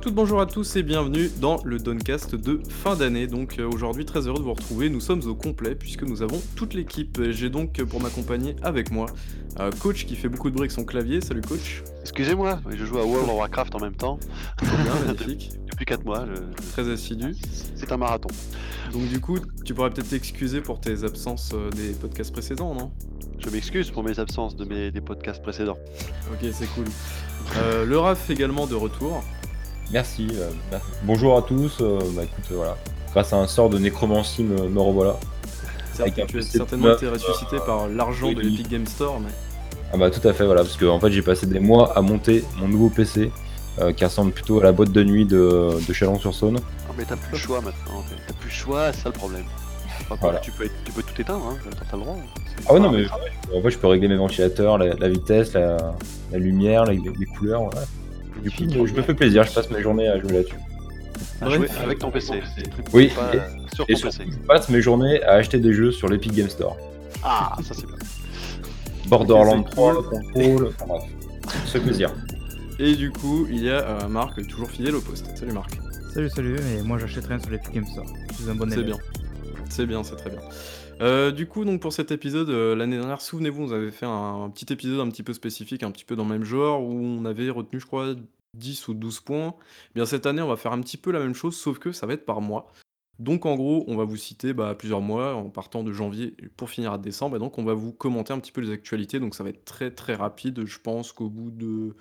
bonjour à toutes, bonjour à tous et bienvenue dans le Doncast de fin d'année. Donc euh, aujourd'hui très heureux de vous retrouver, nous sommes au complet puisque nous avons toute l'équipe. J'ai donc euh, pour m'accompagner avec moi euh, coach qui fait beaucoup de bruit avec son clavier. Salut coach. Excusez-moi, je joue à World of Warcraft en même temps. Bien, magnifique. Depuis 4 mois. Très assidu. C'est un marathon. Donc du coup, tu pourrais peut-être t'excuser pour tes absences des podcasts précédents, non? Je m'excuse pour mes absences de mes, des podcasts précédents. Ok, c'est cool. le RAF également de retour. Merci. Euh, bonjour à tous. Euh, bah, écoute, voilà. Grâce à un sort de nécromancie, me, revoilà. tu as certainement été ressuscité par l'argent de l'Epic Game Store. Mais... Ah bah tout à fait, voilà. Parce que en fait, j'ai passé des mois à monter mon nouveau PC. Euh, qui ressemble plutôt à la boîte de nuit de, de Chalon-sur-Saône. Ah mais t'as plus le choix maintenant, t'as plus le choix, c'est ça le problème. tu, peux, tu peux tout éteindre, hein, t'as le droit. Ah ouais non mais en fait je peux régler mes ventilateurs, la, vitesse, la, lumière, les, couleurs, voilà. Du coup, je me fais plaisir, je passe mes journées à jouer là-dessus. À jouer avec ton PC. Oui, sur ton PC. Je passe mes journées à acheter des jeux sur l'Epic Game Store. Ah, ça c'est bien. Borderlands 3, Control, enfin bref. C'est plaisir. Et du coup, il y a euh, Marc, toujours fidèle au poste. Salut Marc. Salut, salut, et moi j'achète rien sur l'Epic Game Store. Je suis un bon C'est bien. C'est bien, c'est très bien. Euh, du coup, donc pour cet épisode, euh, l'année dernière, souvenez-vous, on avait fait un, petit épisode un petit peu spécifique, un petit peu dans le même genre, où on avait retenu, je crois, 10 ou 12 points. Eh bien cette année, on va faire un petit peu la même chose, sauf que ça va être par mois. Donc en gros, on va vous citer bah, plusieurs mois, en partant de janvier pour finir à décembre, et donc on va vous commenter un petit peu les actualités, donc ça va être très très rapide. Je pense qu'au bout de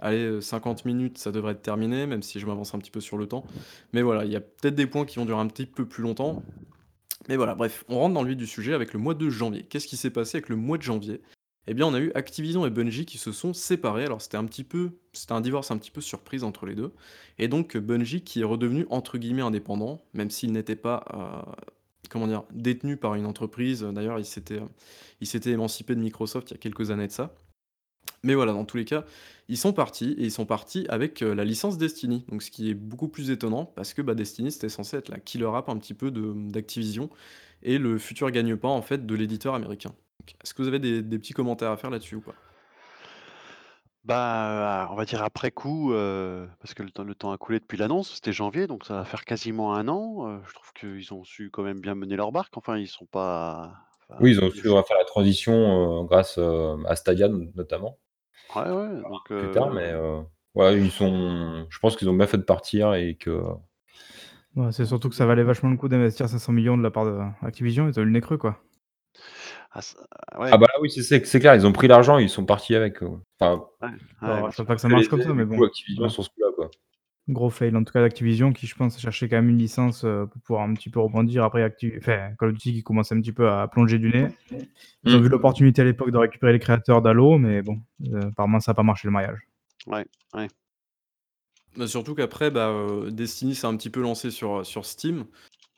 allez, 50 minutes, ça devrait être terminé, même si je m'avance un petit peu sur le temps. Mais voilà, il y a peut-être des points qui vont durer un petit peu plus longtemps. Mais voilà, bref, on rentre dans le vif du sujet avec le mois de janvier. Qu'est-ce qui s'est passé avec le mois de janvier? Eh bien, on a eu Activision et Bungie qui se sont séparés. Alors, c'était un petit peu, c'était un divorce un petit peu surprise entre les deux. Et donc, Bungie qui est redevenu entre guillemets indépendant, même s'il n'était pas, euh, comment dire, détenu par une entreprise. D'ailleurs, il s'était, il s'était émancipé de Microsoft il y a quelques années de ça. Mais voilà, dans tous les cas, ils sont partis et ils sont partis avec euh, la licence Destiny. Donc, ce qui est beaucoup plus étonnant parce que bah, Destiny c'était censé être la killer app un petit peu d'Activision et le futur gagne-pain en fait de l'éditeur américain. Est-ce que vous avez des, petits commentaires à faire là-dessus ou pas? Bah, on va dire après coup, euh, parce que le temps, le temps a coulé depuis l'annonce, c'était janvier, donc ça va faire quasiment un an. Euh, je trouve qu'ils ont su quand même bien mener leur barque. Enfin, ils sont pas. Oui, ils ont su faire la transition grâce à Stadia notamment. Ouais, ouais, donc plus tard, mais euh, ils sont je pense qu'ils ont bien fait de partir et que Ouais, c'est surtout que ça valait vachement le coup d'investir 500 millions de la part d'Activision, ils ont eu le nez creux, quoi. Ah ah bah, oui, c'est c'est clair, ils ont pris l'argent, ils sont partis avec, enfin Ouais, je sais pas que ça marche comme ça, mais bon. Activision sur ce coup-là, quoi. Gros fail, en tout cas d'Activision qui, je pense, cherchait quand même une licence euh, pour pouvoir un petit peu rebondir après Activ enfin, Call of Duty qui commence un petit peu à plonger du nez. Ils ont mm. vu l'opportunité à l'époque de récupérer les créateurs d'Halo, mais bon, euh, apparemment ça n'a pas marché le mariage. Ouais, ouais. Bah, surtout qu'après, bah, euh, Destiny s'est un petit peu lancé sur, sur Steam.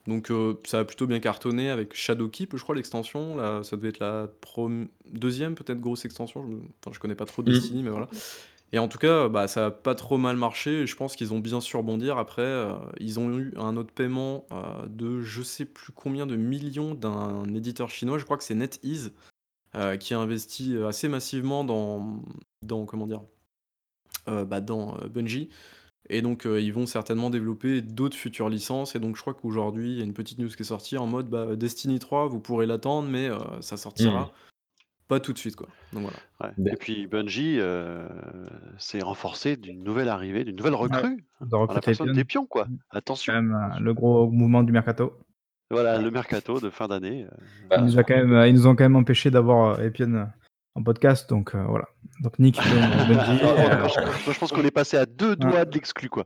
Donc ça a plutôt bien cartonné avec Shadowkeep, je crois, l'extension. Là, ça devait être la deuxième, peut-être, grosse extension. Je, enfin, je connais pas trop mm. Destiny, mais voilà. Et en tout cas, bah, ça a pas trop mal marché je pense qu'ils ont bien su rebondir. Après, euh, ils ont eu un autre paiement, euh, de je sais plus combien de millions d'un éditeur chinois, je crois que c'est NetEase, euh, qui a investi, assez massivement dans comment dire? bah, dans, Bungie et donc, ils vont certainement développer d'autres futures licences et donc je crois qu'aujourd'hui, il y a une petite news qui est sortie en mode, bah, Destiny 3, vous pourrez l'attendre mais, ça sortira mmh. Pas tout de suite, quoi. Donc voilà. Et puis Bungie euh, s'est renforcé d'une nouvelle arrivée, d'une nouvelle recrue, dans la personne des pions, quoi. Mmh. Attention. Même, euh, le gros mouvement du mercato. Voilà, le mercato de fin d'année. Euh. Ils, nous quand même, ils nous ont quand même empêché d'avoir Epion en podcast, donc voilà. Donc Nick, Bungie. je pense qu'on est passé à deux doigts de l'exclu, quoi.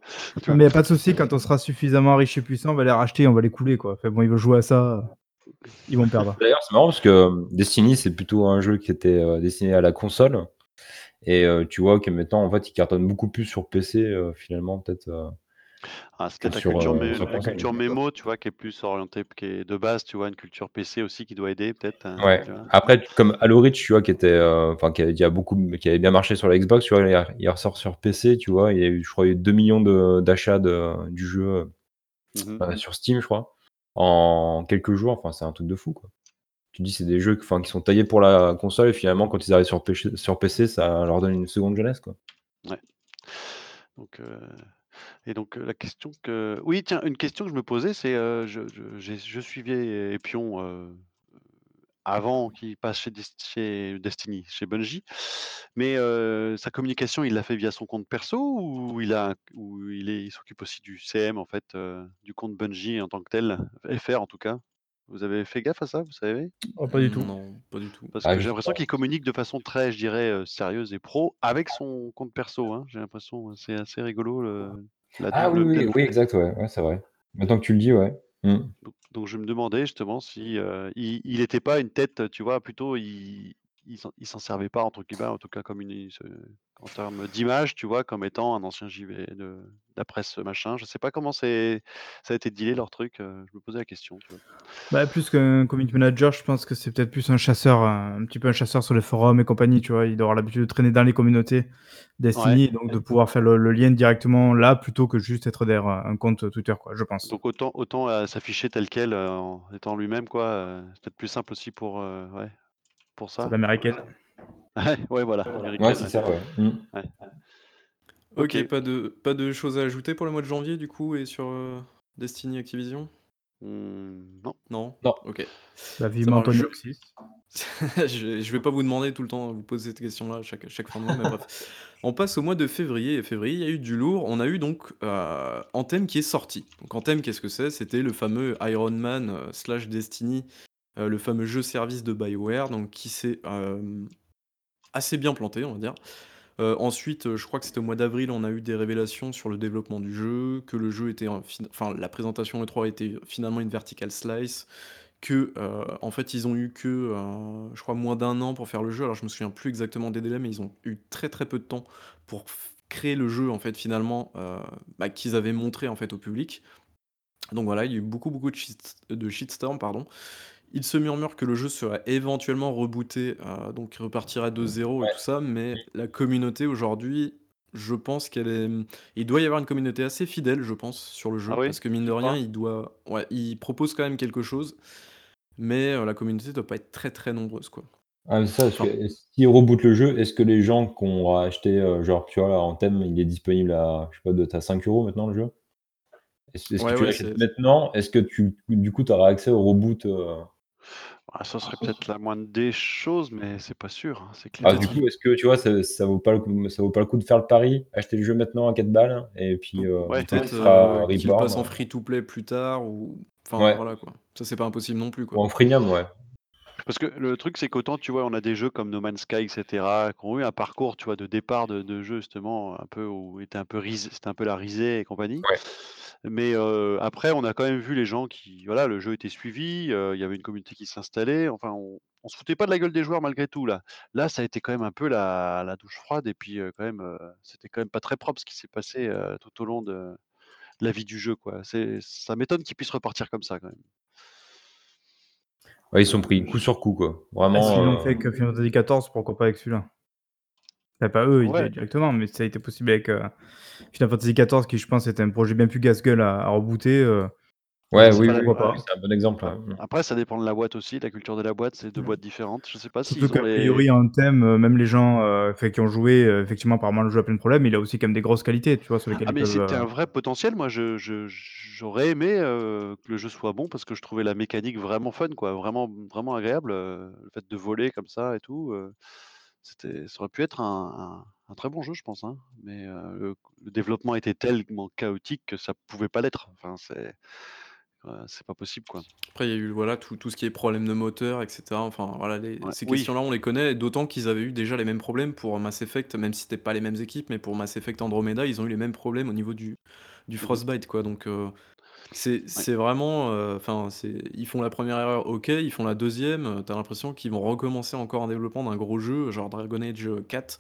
Mais il n'y a pas de souci, quand on sera suffisamment riche et puissant, on va les racheter, on va les couler, quoi. Enfin, bon, ils veulent jouer à ça ils vont perdre. D'ailleurs, c'est marrant parce que euh, Destiny, c'est plutôt un jeu qui était euh, destiné à la console. Et euh, tu vois que maintenant, en fait, il cartonne beaucoup plus sur PC, finalement, peut-être. Ah, c'est peut-être la culture, mémo, tu vois, qui est plus orientée, qui est de base, tu vois, une culture PC aussi qui doit aider, peut-être. Hein, ouais. Après, comme Halo Reach, tu vois, qui était, enfin, qui, avait, beaucoup, qui avait bien marché sur la Xbox, tu vois, il, ressort sur PC, tu vois, il y a eu, je crois, 2 millions d'achats du jeu mmh sur Steam, je crois en quelques jours. Enfin, c'est un truc de fou. Tu dis, c'est des jeux qui sont taillés pour la console et finalement, quand ils arrivent sur PC, ça leur donne une seconde jeunesse, quoi. Ouais. Donc, euh, Et donc, la question que oui, tiens, une question que je me posais, c'est, heu, je suivais Epion, avant qu'il passe chez Des chez Destiny, chez Bungie, mais sa communication, il l'a fait via son compte perso ou il a ou il est il s'occupe aussi du CM, en fait, du compte Bungie en tant que tel? FR, en tout cas? Vous avez fait gaffe à ça, vous savez? Oh, pas du tout. Non, pas du tout. Parce Ah, que je j'ai sais l'impression pas. qu'il communique de façon très, je dirais, sérieuse et pro avec son compte perso, hein. J'ai l'impression, c'est assez rigolo le la Ah oui, double oui, oui, exact, ouais, ouais, c'est vrai. Maintenant que tu le dis, ouais. Mmh. Donc donc je me demandais justement si, il il était pas une tête, tu vois, plutôt il il s'en servait pas entre guillemets, en tout cas comme une en termes d'image, tu vois, comme étant un ancien JV de de la presse, machin. Je sais pas comment c'est ça a été dealé leur truc, heu, je me posais la question, tu vois? Bah, plus qu'un community manager, je pense que c'est peut-être plus un chasseur, un petit peu un chasseur sur les forums et compagnie, tu vois? Il doit avoir l'habitude de traîner dans les communautés Ouais. Destiny, donc de pouvoir faire le le lien directement là, plutôt que juste être derrière un compte Twitter, quoi, je pense. Donc autant autant, heu, s'afficher tel quel, heu, en étant lui-même quoi, c'est peut-être plus simple aussi pour, ouais, pour C'est ça. l'américaine. Ouais, ouais, voilà, Ouais, américaine, c'est ouais. ça, ouais. Mmh. Ouais. OK, OK. pas de pas de choses à ajouter pour le mois de janvier du coup et sur, heu, Destiny Activision? Mmh, non. Non? Non. OK. Ça vivement marche. Tony Je Hawk 6. je vais pas vous demander tout le temps, vous poser cette question-là à chaque chaque fin de mois, mais bref. On passe au mois de février et février, il y a eu du lourd. On a eu donc, heu, Anthem qui est sorti. Donc Anthem, qu'est-ce que c'est? C'était le fameux Iron Man, heu, slash Destiny, heu, le fameux jeu service de BioWare, donc qui s'est, hem, assez bien planté, on va dire. Heu, ensuite, je crois que c'était au mois d'avril, on a eu des révélations sur le développement du jeu, que le jeu était en fin enfin la présentation E3 était finalement une vertical slice, que, heu, en fait ils ont eu que, je crois moins d'un an pour faire le jeu. Alors je me souviens plus exactement des délais, mais ils ont eu très, très peu de temps pour créer le jeu en fait finalement, bah, qu'ils avaient montré en fait au public. Donc voilà, il y a eu beaucoup, beaucoup de shit pardon. Il se murmure que le jeu serait éventuellement rebooté, heu, donc repartirait de zéro et Ouais. tout ça, mais la communauté aujourd'hui, je pense qu'elle est, il doit y avoir une communauté assez fidèle, je pense, sur le Ah jeu, oui? parce que mine Tu de rien, crois? il doit ouais, il propose quand même quelque chose, mais heu, la communauté doit pas être très, très nombreuse, quoi. Ah, mais ça, parce Enfin que s'ils rebootent le jeu, est-ce que les gens qui ont acheté, heu, genre, tu vois, là, Anthem, il est disponible à, je sais pas, doit être à 5 € maintenant le jeu? Est-ce est-ce que ouais, tu ouais, l'achètes c'est maintenant? Est-ce que tu du coup, tu auras accès au reboot, heu? Ah, ça serait peut-être la moindre des choses, mais c'est pas sûr, hein, c'est Ah, du hein. coup, est-ce que, tu vois, ça ça vaut pas le coup ça vaut pas le coup de faire le pari, acheter le jeu maintenant à 4 balles et puis, Ouais. il peut-être, qu'il reborn, passe en heu free to play plus tard ou enfin ouais, voilà, quoi. Ça, c'est pas impossible non plus, ou quoi. en freemium, ouais. Parce que le truc, c'est qu'autant, tu vois, on a des jeux comme No Man's Sky et cetera, qui ont eu un parcours, tu vois, de départ de de jeu justement un peu où était un peu ris c'était un peu la risée et compagnie. Ouais. Mais heu, après, on a quand même vu les gens qui voilà, le jeu était suivi, heu, il y avait une communauté qui s'installait, enfin on on se foutait pas de la gueule des joueurs malgré tout là. Là, ça a été quand même un peu la la douche froide et puis, heu, quand même, heu, c'était quand même pas très propre ce qui s'est passé, heu, tout au long de la vie du jeu, quoi. C'est ça m'étonne qu'ils puissent repartir comme ça quand même. Ouais, ils sont pris coup je sur coup, quoi. Ah, s'ils Vraiment, l'ont heu fait avec, heu, Final Fantasy XIV, pourquoi pas avec celui-là? Enfin, pas eux, ouais. directement, mais ça a été possible avec, heu, Final Fantasy XIV qui, je pense, était un projet bien plus casse-gueule à à rebooter, je ouais, dis: oui, Après oui, «Pourquoi oui, pas?» c'est un bon exemple, ouais. Mmh. après ça dépend de la boîte aussi, de la culture de la boîte, c'est 2 Mmh. boîtes différentes. Je sais pas Surtout s'ils ont qu'a les priori, Anthem, heu, même les gens, qui ont joué, heu, effectivement, apparemment, le jeu a plein de problèmes, il a aussi quand même des grosses qualités, tu vois? Sur lesquelles ah ils mais peuvent, c'était un vrai potentiel. Moi je je j'aurais aimé, que le jeu soit bon parce que je trouvais la mécanique vraiment fun quoi, vraiment vraiment agréable, le fait de voler comme ça et tout, c'était ça aurait pu être un un un très bon jeu je pense, hein. Mais, heu, le le développement était tellement chaotique que ça pouvait pas l'être. Enfin c'est, heu, c'est pas possible quoi. Après, il y a eu, voilà, tout tout ce qui est problème de moteur et cetera. Enfin, voilà, les Ouais, ces oui, questions-là, on les connaît, d'autant qu'ils avaient eu déjà les mêmes problèmes pour Mass Effect, même si c'était pas les mêmes équipes, mais pour Mass Effect Andromeda, ils ont eu les mêmes problèmes au niveau du du mmh mh, frostbite, quoi. Donc, heu, c'est ouais. c'est vraiment, heu, enfin, c'est ils font la première erreur, OK, ils font la deuxième e tu l'impression qu'ils vont recommencer encore un développement d'un gros jeu, genre Dragon Age, heu, 4.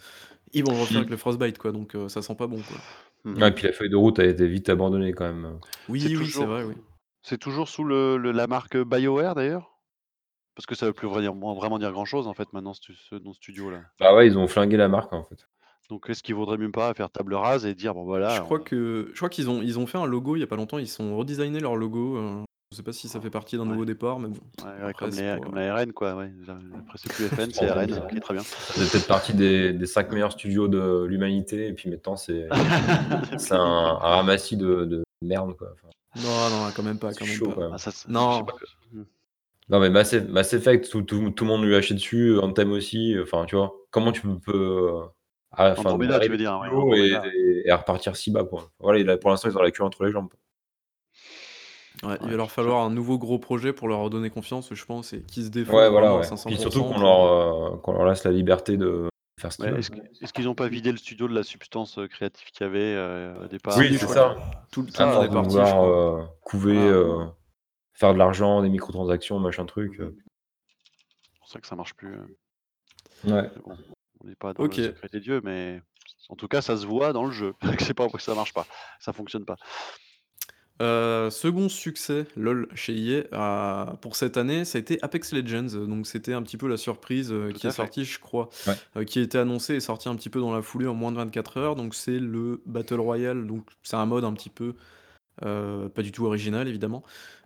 Ils vont le refaire avec Mmh. le frostbite, quoi, donc, heu, ça sent pas bon, quoi. Mmh Ouais, puis la feuille de route a été vite abandonnée quand même, heu. C'est Oui, oui, c'est toujours vrai, oui. c'est toujours sous le le la marque, BioWare d'ailleurs? Parce que ça veut plus vraiment vraiment dire grand-chose en fait maintenant ce ce nom studio-là. Bah, ouais, ils ont flingué la marque, en fait. Donc est-ce qu'il vaudrait même pas faire table rase et dire: «Bon Je voilà, crois on» que je crois qu'ils ont ils ont fait un logo il y a pas longtemps, ils sont redesignés leur logo, heu Je sais pas si ça fait partie d'un nouveau départ, mais bon. Ouais, comme, la RN, quoi. Ouais. Après, c'est plus FN, c'est RN. Ok, très bien. Ça peut-être partie des, des 5 meilleurs studios de l'humanité, et puis maintenant, c'est un, un, ramassis de, de merde, quoi. non, non, quand même pas. Quand même chaud, pas. Ah, ça, non. Hmm. Non, mais Mass, Mass Effect, tout, tout, tout, le monde lui a acheté dessus, Anthem aussi. Enfin, tu vois, comment tu peux. Ah, enfin, tu veux dire, ouais, et, et, à repartir si bas, quoi. Voilà, pour l'instant, ils ont la queue entre les jambes. Ouais, il va leur falloir un nouveau gros projet pour leur redonner confiance, je pense, et qui se défendent ouais, voilà, ouais. à 500%. Et surtout qu'on leur, euh, leur, laisse la liberté de faire ce qu'ils Est-ce est qu'ils n'ont pas vidé le studio de la substance euh, créative qu'il y avait euh, au départ? Oui, c'est ça. Tout, le parti. Vouloir, euh, couver, euh, faire de l'argent, des microtransactions, machin truc. C'est pour ça que ça marche plus. Ouais. Bon, on n'est pas dans okay. le secret des dieux, mais en tout cas, ça se voit dans le jeu. c'est pas pourquoi ça marche pas, ça fonctionne pas. Euh, second succès LOL chez EA euh, pour cette année, ça a été Apex Legends. Donc c'était un petit peu la surprise euh, qui est sortie, je crois, ouais. euh, qui a été annoncée et sortie un petit peu dans la foulée en moins de 24 heures. Donc c'est le Battle Royale. Donc c'est un mode un petit peu euh, pas du tout original évidemment.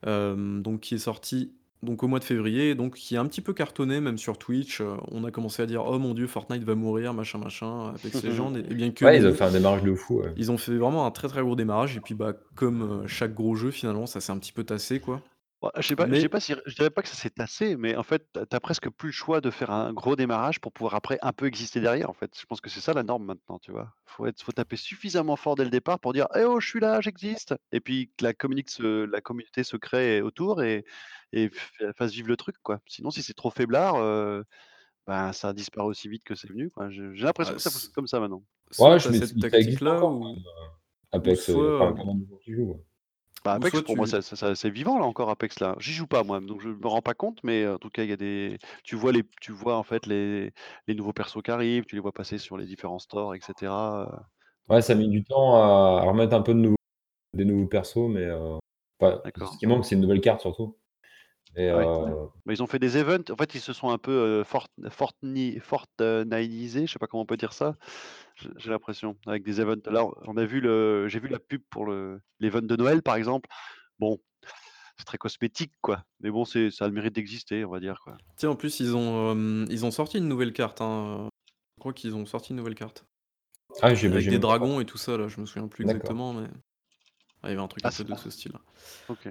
Euh, donc qui est sorti donc au mois de février, donc qui a un petit peu cartonné, même sur Twitch. Euh, on a commencé à dire Oh mon dieu, Fortnite va mourir, machin, machin, Apex Legends. Et, et bien que. Ouais, ils ont fait un démarrage de fou. Ouais. Ils ont fait vraiment un très très gros démarrage. Et puis, bah, comme euh, chaque gros jeu, finalement, ça s'est un petit peu tassé, quoi. Ouais, je sais pas, Mais- je sais pas si, je dirais pas que ça s'est tassé, mais en fait, t'as- t'as presque plus le choix de faire un gros démarrage pour pouvoir après un peu exister derrière. En fait, je pense que c'est ça la norme maintenant, tu vois. Faut être, faut taper suffisamment fort dès le départ pour dire, eh oh, je suis là, j'existe, et puis que la communique se, la communauté se crée autour et et f- fasse vivre le truc, quoi. Sinon, si c'est trop faiblard, euh, ben ça disparaît aussi vite que c'est venu, quoi. J'ai l'impression Ah, que ça fonctionne comme ça maintenant. soit Ouais, t'as je mets cette ça existe tactique-là, encore. ou, euh, Apex, soit, euh, enfin, euh, comment. Bah, Apex, pour moi, tu. c'est vivant là encore Apex là. J'y joue pas moi, donc je me rends pas compte, mais en tout cas, il y a des. Tu vois les, tu vois en fait les, les nouveaux persos qui arrivent, tu les vois passer sur les différents stores, etc. euh, Ouais, ça euh, met du temps à, à remettre un peu de nouveaux, des nouveaux persos, mais euh, pas- ce qui manque, c'est une nouvelle carte surtout. Et, Ouais. euh, Bah, ils ont fait des events. En fait, ils se sont un peu euh, fort, fortni- fortnitisés, je sais pas comment on peut dire ça. J'ai l'impression avec des events. Là, on a vu le, j'ai vu la pub pour le l'event de Noël, par exemple. Bon, c'est très cosmétique, quoi. Mais bon, c'est, ça a le mérite d'exister, on va dire, quoi. Tiens, en plus, ils ont, euh, ils ont sorti une nouvelle carte. hein. Je crois qu'ils ont sorti une nouvelle carte. Ah, j'ai Avec des dragons et tout ça, là, je me souviens plus exactement, mais. Ah, il y avait un truc Ah, un peu de ce style. Ok.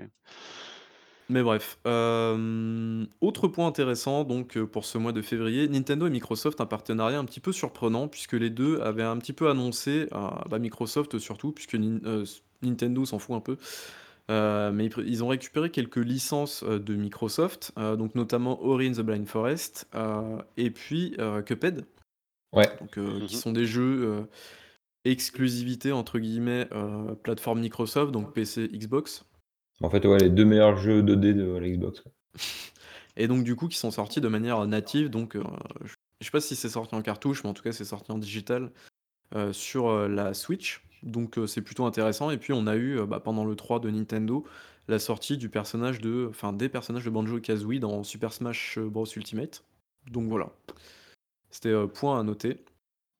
Mais bref. euh, autre point intéressant, donc euh, pour ce mois de février, Nintendo et Microsoft, un partenariat un petit peu surprenant, puisque les deux avaient un petit peu annoncé, euh, bah, Microsoft surtout, puisque Nin- euh, Nintendo s'en fout un peu, euh, mais ils, ils ont récupéré quelques licences euh, de Microsoft, euh, donc notamment Ori and the Blind Forest, euh, et puis euh, Cuphead, Ouais. donc, euh, qui Mhm. sont des jeux euh, exclusivité entre guillemets euh, plateforme Microsoft, donc PC, Xbox. En fait, ouais, les deux meilleurs jeux 2D de la Xbox. quoi. Et donc du coup qui sont sortis de manière native, donc euh, je je sais pas si c'est sorti en cartouche, mais en tout cas c'est sorti en digital euh, sur euh, la Switch, donc euh, c'est plutôt intéressant. Et puis on a eu euh, bah, pendant le 3 de Nintendo la sortie du personnage de, enfin des personnages de Banjo Kazooie dans Super Smash Bros Ultimate. Donc voilà, c'était euh, point à noter.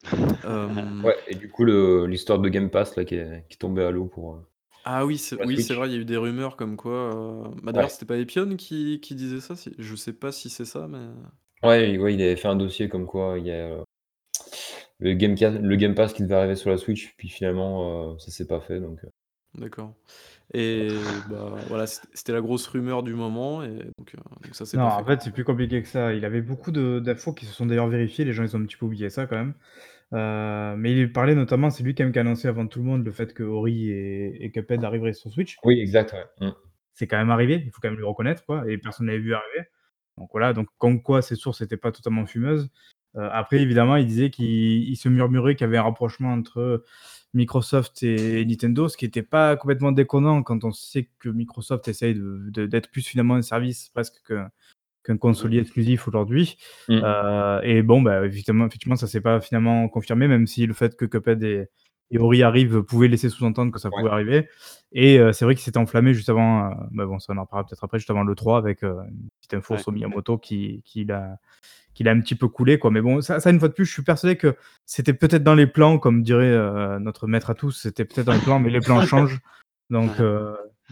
Euh, Ouais, et du coup, le- l'histoire de Game Pass là, qui, est, qui est tombée à l'eau pour. euh, Ah oui, c'est La oui, c'est Switch. vrai, il y a eu des rumeurs comme quoi. euh, Bah d'ailleurs, Ouais. c'était pas Epion qui, qui disait ça. si- Je sais pas si c'est ça, mais. Ouais, ouais, il avait fait un dossier comme quoi il y a euh, le, le Game Pass qui devait arriver sur la Switch, puis finalement, euh, ça s'est pas fait. Donc, euh, D'accord. Et bah voilà, c'était c'était la grosse rumeur du moment, et donc, euh, donc ça c'est Non, pas en fait. fait, c'est plus compliqué que ça. Il avait beaucoup de- d'infos qui se sont d'ailleurs vérifiées. Les gens, ils ont un petit peu oublié ça quand même. Euh, mais il parlait notamment, c'est lui quand même qui a annoncé avant tout le monde le fait que Ori et, et Cuphead arriveraient sur Switch. Oui, exact. Ouais. Mm. C'est quand même arrivé, il faut quand même le reconnaître, quoi. Et personne n'avait vu arriver. Donc voilà, donc comme quoi ces sources n'étaient pas totalement fumeuses. Euh, après, évidemment, il disait qu'il il se murmurait qu'il y avait un rapprochement entre Microsoft et Nintendo, ce qui n'était pas complètement déconnant quand on sait que Microsoft essaye de- de- d'être plus finalement un service presque que- qu'un consolier exclusif aujourd'hui. Mm. Euh, et bon, bah, effectivement, effectivement ça s'est pas finalement confirmé, même si le fait que Cuphead et, et Ori arrivent pouvait laisser sous-entendre que ça Ouais. pouvait arriver. Et euh, c'est vrai qu'il s'était enflammé juste avant, euh, bah bon, ça en parlera peut-être après, juste avant le 3 avec une petite info Ouais. sur Miyamoto qui, qui l'a qui l'a un petit peu coulé quoi mais bon ça, ça une fois de plus je suis persuadé que c'était peut-être dans les plans comme dirait notre maître à tous c'était peut-être dans les plans mais les plans changent donc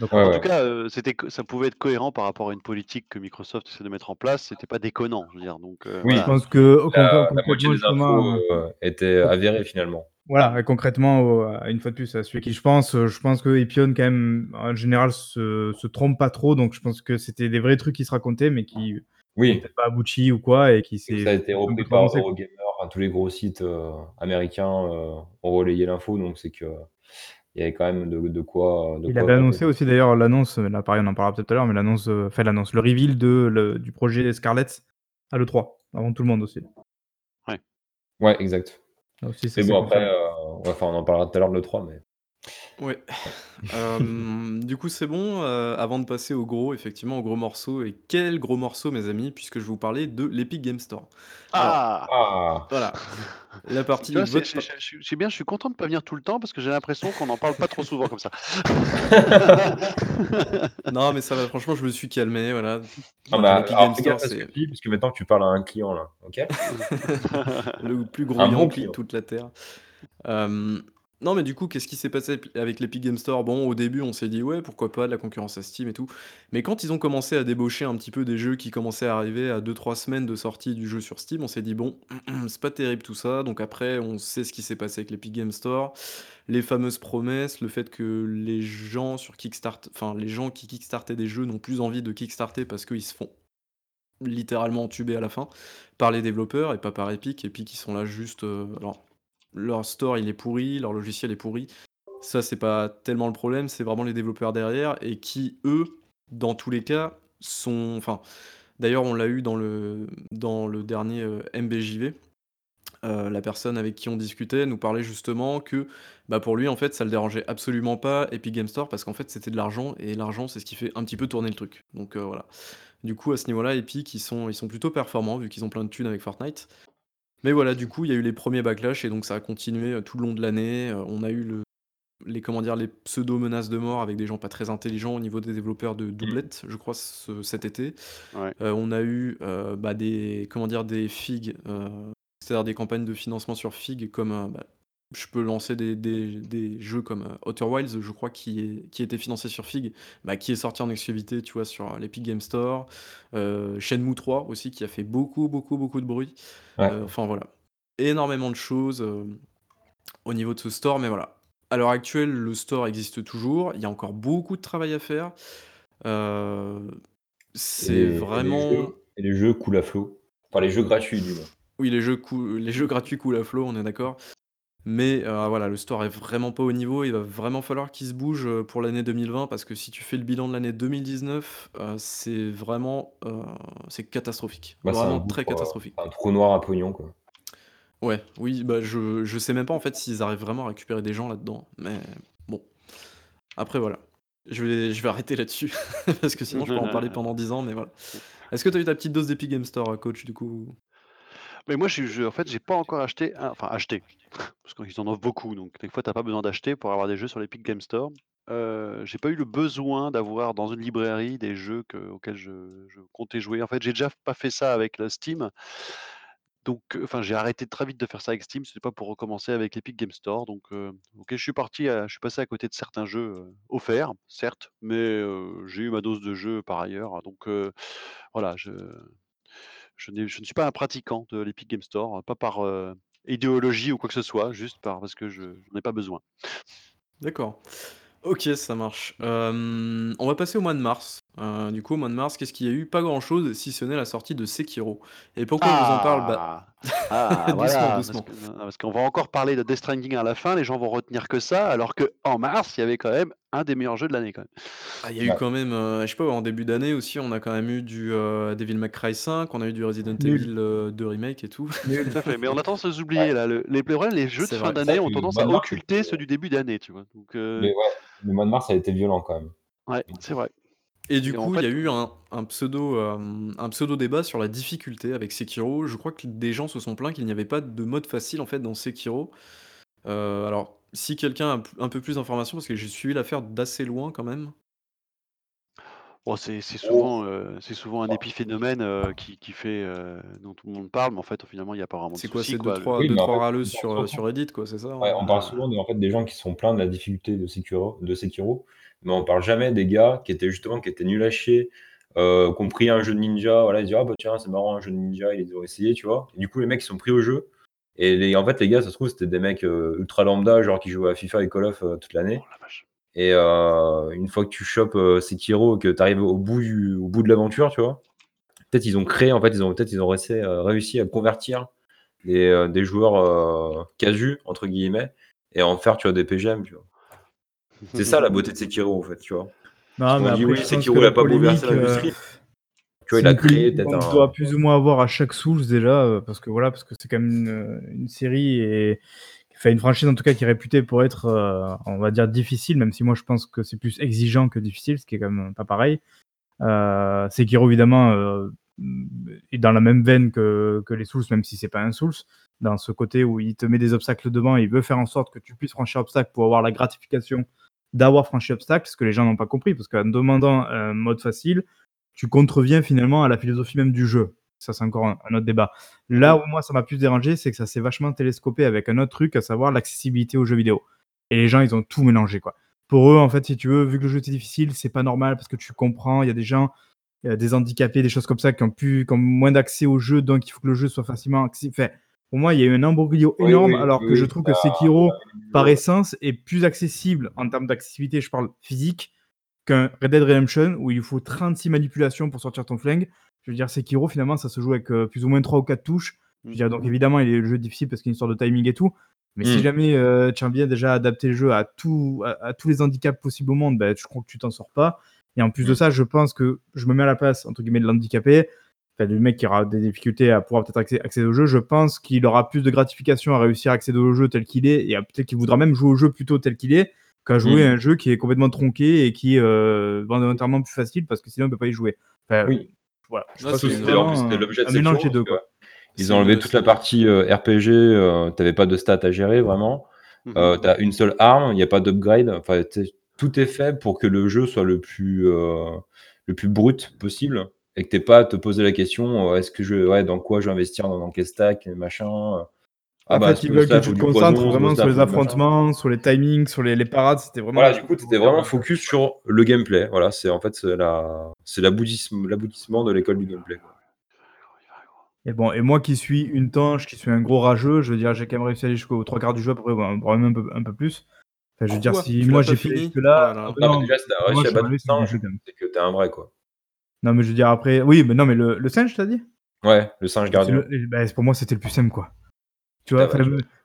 euh, En tout cas, c'était ça pouvait être cohérent par rapport à une politique que Microsoft essaie de mettre en place, c'était pas déconnant, je veux dire, donc Oui, je pense que La la moitié des infos, étaient avérées finalement. Voilà et concrètement, une fois de plus, à celui qui je pense, je pense que Epion quand même, en général, se se trompe pas trop, donc je pense que c'était des vrais trucs qui se racontaient, mais qui Oui. peut-être pas abouti ou quoi et qui Et s'est ça a été repris par Eurogamer, enfin tous les gros sites, américains, ont relayé l'info, donc c'est qu'il y avait quand même de de quoi de Il quoi avait annoncé aussi d'ailleurs l'annonce, là pareil on en parlera peut-être tout à l'heure, mais l'annonce, enfin l'annonce, le reveal de le du projet Scarlett à l'E3, avant tout le monde aussi. Ouais. Ouais, exact. Là aussi, ça Mais s'est bon après, ouais, enfin on en parlera tout à l'heure de l'E3, mais Ouais. Hem, du coup, c'est bon, heu, avant de passer au gros, effectivement, au gros morceau et quel gros morceau, mes amis, puisque je vais vous parler de l'Epic Game Store. Alors Ah! Ah! voilà, la Tu partie vois, c'est votre c'est pa je je c'est bien, je suis content de pas venir tout le temps parce que j'ai l'impression qu'on en parle pas trop souvent comme ça. Non, mais ça va, franchement, je me suis calmé, voilà. Ah bah, l'Epic alors Game fais gaffe Store, à ce que c'est tu dis, parce que maintenant tu parles à un client là, OK? le plus Un gros bon Yankee de client. toute la terre. Hem, non, mais du coup, qu'est-ce qui s'est passé avec l'Epic Game Store? Bon, au début, on s'est dit: «Ouais, pourquoi pas, de la concurrence à Steam et tout». Mais quand ils ont commencé à débaucher un petit peu des jeux qui commençaient à arriver à 2-3 semaines de sortie du jeu sur Steam, on s'est dit: «Bon, c'est pas terrible tout ça». Donc après, on sait ce qui s'est passé avec l'Epic Game Store, les fameuses promesses, le fait que les gens sur Kickstart enfin, les gens qui kickstartaient des jeux n'ont plus envie de kickstarter parce qu'ils se font littéralement entuber à la fin par les développeurs et pas par Epic. Epic, ils sont là juste, heu, alors leur store, il est pourri, leur logiciel est pourri. Ça, c'est pas tellement le problème, c'est vraiment les développeurs derrière et qui, eux, dans tous les cas, sont enfin, d'ailleurs, on l'a eu dans le dans le dernier, heu, MBJV. Heu, la personne avec qui on discutait nous parlait justement que, bah, pour lui, en fait, ça le dérangeait absolument pas Epic Game Store parce qu'en fait, c'était de l'argent et l'argent, c'est ce qui fait un petit peu tourner le truc. Donc, heu, voilà. Du coup, à ce niveau-là, Epic, ils sont ils sont plutôt performants vu qu'ils ont plein de thunes avec Fortnite. Mais voilà, du coup, il y a eu les premiers backlash et donc ça a continué, heu, tout le long de l'année, heu, on a eu le les comment dire? Les pseudo menaces de mort avec des gens pas très intelligents au niveau des développeurs de Mmh. Doublette, je crois, ce cet été. Ouais. Heu, on a eu, bah, des comment dire? Des FIG, c'est-à-dire des campagnes de financement sur FIG comme, bah, je peux lancer des des des jeux comme, heu, Outer Wilds, je crois, qui est qui était financé sur FIG, bah, qui est sorti en exclusivité, tu vois, sur l'Epic Game Store. Heu, Shenmue 3 aussi qui a fait beaucoup, beaucoup, beaucoup de bruit. Ouais. Heu, enfin voilà, énormément de choses, au niveau de ce store, mais voilà. À l'heure actuelle, le store existe toujours, il y a encore beaucoup de travail à faire. C'est Et et les vraiment jeux et les jeux coulent à flot. Enfin les jeux gratuits du moins. Oui, les jeux cou les jeux gratuits coulent à flot, on est d'accord. Mais, heu, voilà, le store est vraiment pas au niveau, il va vraiment falloir qu'il se bouge, heu, pour l'année 2020 parce que si tu fais le bilan de l'année 2019, heu, c'est vraiment, heu, c'est catastrophique. Bah, c'est un Vraiment très gouffre, heu, catastrophique. un trou noir à pognon, quoi. Ouais, oui, bah, je je sais même pas en fait s'ils arrivent vraiment à récupérer des gens là-dedans, mais bon. Après voilà, je vais je vais arrêter là-dessus parce que sinon je peux en parler pendant 10 ans, mais voilà. Est-ce que tu as eu ta petite dose d'Epic Game Store, coach, du coup? Mais moi, en fait, j'ai pas encore acheté enfin acheté, parce qu'ils en offrent beaucoup, donc des fois, tu as pas besoin d'acheter pour avoir des jeux sur l'Epic Game Store. Heu, j'ai pas eu le besoin d'avoir dans une librairie des jeux que auxquels je comptais jouer. En fait, j'ai déjà pas fait ça avec le Steam. Donc, enfin, j'ai arrêté très vite de faire ça avec Steam, c'était pas pour recommencer avec l'Epic Game Store, donc, heu, OK, je suis parti je suis passé à côté de certains jeux, heu, offerts, certes, mais, heu, j'ai eu ma dose de jeux par ailleurs, donc, heu, voilà, je je ne suis pas un pratiquant de l'Epic Game Store, pas par, heu, idéologie ou quoi que ce soit, juste par parce que je j'en ai pas besoin. D'accord. OK, ça marche. On va passer au mois de mars. Heu, du coup, au mois de mars, qu'est-ce qu'il y a eu? Pas grand-chose, si ce n'est la sortie de Sekiro. Et pourquoi je vous en parle? Bah Ah! Ah doucement, voilà, parce doucement. que non, parce qu'on va encore parler de Death Stranding à la fin, les gens vont retenir que ça, alors qu'en mars, il y avait quand même un des meilleurs jeux de l'année, quand même. Ah, il y a eu Ouais. quand même, heu, je sais pas, en début d'année aussi, on a quand même eu du, Devil May Cry 5, on a eu du Resident Nul. Evil, heu, 2 remake et tout. Tout à fait, mais on a tendance à Ouais. oublier là, le les les jeux de C'est fin vrai. C'est vrai d'année ont que le tendance mois à de mars, occulter ceux du début d'année, tu vois? Donc, Mais heu ouais, le mois de mars a été violent quand même. Ouais, c'est vrai. Et du Et en coup, il y fait a eu un un pseudo, hem, un pseudo débat sur la difficulté avec Sekiro. Je crois que des gens se sont plaints qu'il n'y avait pas de mode facile, en fait, dans Sekiro. Heu, alors, si quelqu'un a p un peu plus d'informations, parce que j'ai suivi l'affaire d'assez loin quand même. Oh, c'est c'est souvent, heu, c'est souvent un épiphénomène, heu, qui qui fait, heu, dont tout le monde parle, mais en fait, finalement, il y a pas vraiment de C'est quoi? souci, C'est deux quoi, le trois Oui, deux mais en trois fait, râleuses sur, heu, souvent sur Reddit, quoi, c'est ça, ouais, hein? on parle souvent de en fait, des gens qui se sont plaints de la difficulté de Sekiro de Sekiro, mais on parle jamais des gars qui étaient justement qui étaient nuls à chier, heu, qui ont pris un jeu de ninja, voilà, ils disent: «Ah bah tiens, c'est marrant un jeu de ninja», ils ont essayé, tu vois? Et du coup, les mecs, ils sont pris au jeu et les en fait, les gars, ça se trouve, c'était des mecs, heu, ultra lambda, genre qui jouaient à FIFA et Call of, heu, toute Oh l'année la vache. Et heu, une fois que tu chopes, heu, Sekiro, que tu arrives au bout du au bout de l'aventure, tu vois? Peut-être ils ont créé, en fait, ils ont peut-être ils ont réussi, réussi à convertir des, heu, des joueurs, «casus» entre guillemets et en faire, tu vois, des PGM, tu vois? C'est ça la beauté de Sekiro, en fait, tu vois? Non, mais dit: après, «Oui, Sekiro, il la a pas bouleversé l'industrie». Tu vois, il a créé peut-être un doit plus ou moins avoir à chaque Souls déjà, parce que voilà, parce que c'est quand même une, une série et une franchise en tout cas qui est réputée pour être, heu, on va dire difficile, même si moi je pense que c'est plus exigeant que difficile, ce qui est quand même pas pareil. Heu, Sekiro évidemment, heu, mmh, est dans la même veine que les Souls, même si c'est pas un Souls, dans ce côté où il te met des obstacles devant, il veut faire en sorte que tu puisses franchir l'obstacle pour avoir la gratification d'avoir franchi l'obstacle, ce que les gens n'ont pas compris, parce qu'en demandant un mode facile, tu contreviens finalement à la philosophie même du jeu. Ça, c'est encore un un autre débat. Là où moi ça m'a plus dérangé, c'est que ça s'est vachement télescopé avec un autre truc, à savoir l'accessibilité aux jeux vidéo et les gens, ils ont tout mélangé, quoi. Pour eux, en fait, si tu veux, vu que le jeu était difficile, c'est pas normal parce que tu comprends, il y a des gens, heu, des handicapés, des choses comme ça qui ont plus qui ont moins d'accès au jeu, donc il faut que le jeu soit facilement accessi enfin, pour moi, il y a eu un imbroglio énorme, oui, alors oui, que je trouve que Sekiro, a mis du par essence, est plus accessible en termes d'accessibilité, je parle physique, qu'un Red Dead Redemption où il faut 36 manipulations pour sortir ton flingue. Je veux dire, Sekiro, finalement, ça se joue avec, heu, plus ou moins 3 ou 4 touches. Je veux dire, donc évidemment, il est le jeu difficile parce qu'il y a une histoire de timing et tout, mais si Mmh. jamais, tu aimes bien déjà adapter le jeu à tous à à tous les handicaps possibles au monde, bah, je crois que tu t'en sors pas et en plus de Mmh. ça, je pense que je me mets à la place, entre guillemets, «de l'handicapé», enfin du mec qui aura des difficultés à pouvoir peut-être accé accéder au jeu. Je pense qu'il aura plus de gratification à réussir à accéder au jeu tel qu'il est et à peut-être qu'il voudra même jouer au jeu plutôt tel qu'il est, qu'à jouer à un jeu qui est complètement tronqué et qui est, heu, fondamentalement plus facile parce que sinon il peut pas y jouer. Enfin, Oui. Voilà, je pense que c'était l'objet de un mélange Sekiro des parce 2, quoi. c'est ont enlevé toute la partie, heu, RPG, heu, tu avais pas de stats à gérer vraiment. Mmh Heu, mh. tu as une seule arme, il y a pas d'upgrade, enfin, tout est fait pour que le jeu soit le plus, heu, le plus brut possible et que tu aies pas à te poser la question, «Est-ce que je ouais, dans quoi je vais investir, dans dans quel stack, machin, Ah En bah, fait, ce ils veulent que tu te concentres poison, vraiment sur les faut du machin». affrontements, sur les timings, sur les les parades, c'était vraiment Voilà, du coup, tu étais vraiment focus sur le gameplay. Voilà, c'est en fait, c'est la c'est l'aboutissem l'aboutissement de l'école du gameplay, quoi. Et bon et moi qui suis une tanche, qui suis un gros rageux, je veux dire, j'ai quand même réussi à aller jusqu'aux 3/4 du jeu à peu près, voire voire même un peu un peu plus. Enfin, je veux dire, si Tu moi j'ai fini? jusque là, ah là. Non, mais non, déjà, si tu as moi réussi à battre c'est que tu es un vrai, quoi. Non, mais je veux dire après oui, mais non, mais le le singe, tu as dit? Ouais, le singe gardien. le et bah, pour moi, c'était le plus simple, quoi. Tu vois? t'as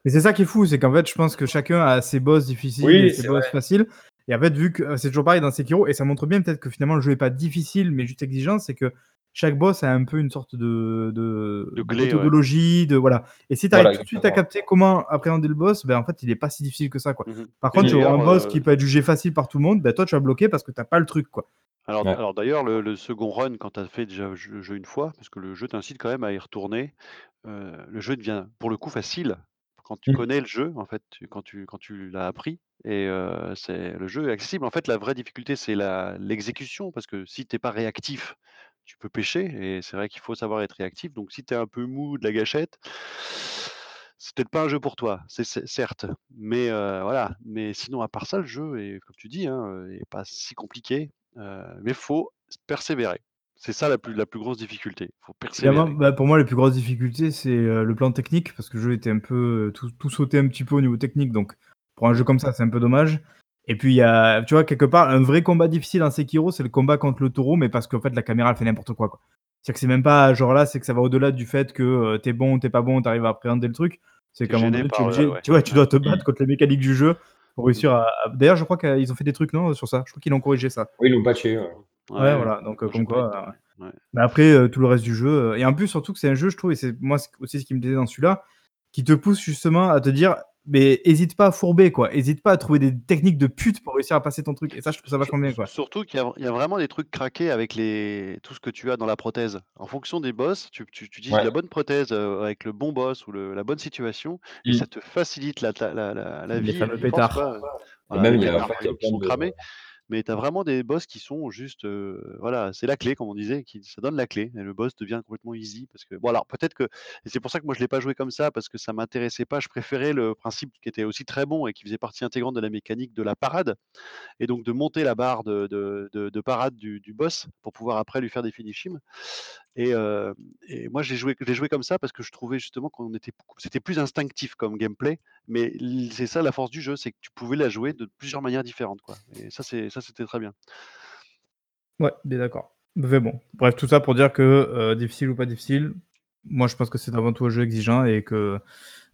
mais c'est ça qui est fou, c'est qu'en fait, je pense que chacun a ses boss difficiles et ses boss vrai. faciles et en fait, vu que c'est toujours pareil dans Sekiro et ça montre bien peut-être que finalement le jeu est pas difficile, mais juste exigeant, c'est que chaque boss a un peu une sorte de de De ouais. voilà et si tu arrives Voilà, tout de suite à capter comment appréhender le boss, ben, en fait, il est pas si difficile que ça, quoi. Mmh mh. Par contre, tu un boss qui heu peut être jugé facile par tout le monde, bah, toi, tu vas bloquer parce que tu as pas le truc, quoi. alors Ouais. alors d'ailleurs, le le second run, quand tu as fait déjà le jeu une fois, parce que le jeu t'incite quand même à y retourner, heu, le jeu devient pour le coup facile. Quand tu Mmh. connais le jeu, en fait, tu quand tu quand tu l'as appris et heu, c'est le jeu est accessible. En fait, la vraie difficulté, c'est la l'exécution parce que si tu es pas réactif, tu peux pêcher et c'est vrai qu'il faut savoir être réactif. Donc si tu es un peu mou, de la gâchette, c'est peut-être pas un jeu pour toi, c'est c'est certes, mais heu, voilà. Mais sinon, à part ça, le jeu est, comme tu dis, hein, est pas si compliqué, mais faut persévérer. C'est ça la plus la plus grosse difficulté, faut persévérer. bah, pour moi, les plus grosses difficultés, c'est, heu, le plan technique parce que le jeu était un peu, heu, tout tout sautait un petit peu au niveau technique donc pour un jeu comme ça, c'est un peu dommage et puis il y a tu vois, quelque part, un vrai combat difficile dans Sekiro, c'est le combat contre le taureau mais parce qu'en fait, la caméra, elle fait n'importe quoi, quoi. C'est-à-dire que c'est même pas genre là, c'est que ça va au-delà du fait que, heu, tu es bon, tu es pas bon, tu arrives à appréhender le truc. C'est qu'à un moment gêné donné, tu ouais, tu vois, tu dois te battre contre les mécaniques du jeu pour mh. réussir à à d'ailleurs, je crois qu'ils ont fait des trucs, non, sur ça? Je crois qu'ils l'ont corrigé ça. Oui, ils l'ont patché, ouais. Ouais, Ouais, voilà, donc heu, comme quoi, temps, heu ouais. Ouais. mais après, heu, tout le reste du jeu, heu et en plus, surtout que c'est un jeu, je trouve et c'est moi, c'est aussi ce qui me plaisait dans celui-là, qui te pousse justement à te dire: «Mais hésite pas à fourber, quoi. Hésite pas à trouver des techniques de pute pour réussir à passer ton truc» et ça, je trouve ça Sur vachement bien, quoi. surtout qu'il y a il y a vraiment des trucs craqués avec les tout ce que tu as dans la prothèse. En fonction des boss, tu tu tu utilises Ouais. la bonne prothèse, heu, avec le bon boss ou le la bonne situation et ça Mmh. te facilite la ta la la la Les vie et fameux pétards. quoi, Et voilà, même, les il y a en pétards, fait, par il y a exemple, qui plein sont de cramés. Mais tu as vraiment des boss qui sont juste, voilà, c'est la clé comme on disait, qui ça donne la clé et le boss devient complètement easy parce que bon alors peut-être que c'est pour ça que moi je l'ai pas joué comme ça parce que ça m'intéressait pas. Je préférais le principe qui était aussi très bon et qui faisait partie intégrante de la mécanique de la parade et donc de monter la barre de de de de parade du du boss pour pouvoir après lui faire des finishings et heu et moi j'ai joué comme ça parce que je trouvais justement qu'on était c'était plus instinctif comme gameplay, mais c'est ça la force du jeu, c'est que tu pouvais la jouer de plusieurs manières différentes, quoi et ça c'est ça c'était très bien. Ouais, bien d'accord. Mais bon, bref, tout ça pour dire que, heu, difficile ou pas difficile, moi je pense que c'est avant tout un jeu exigeant et que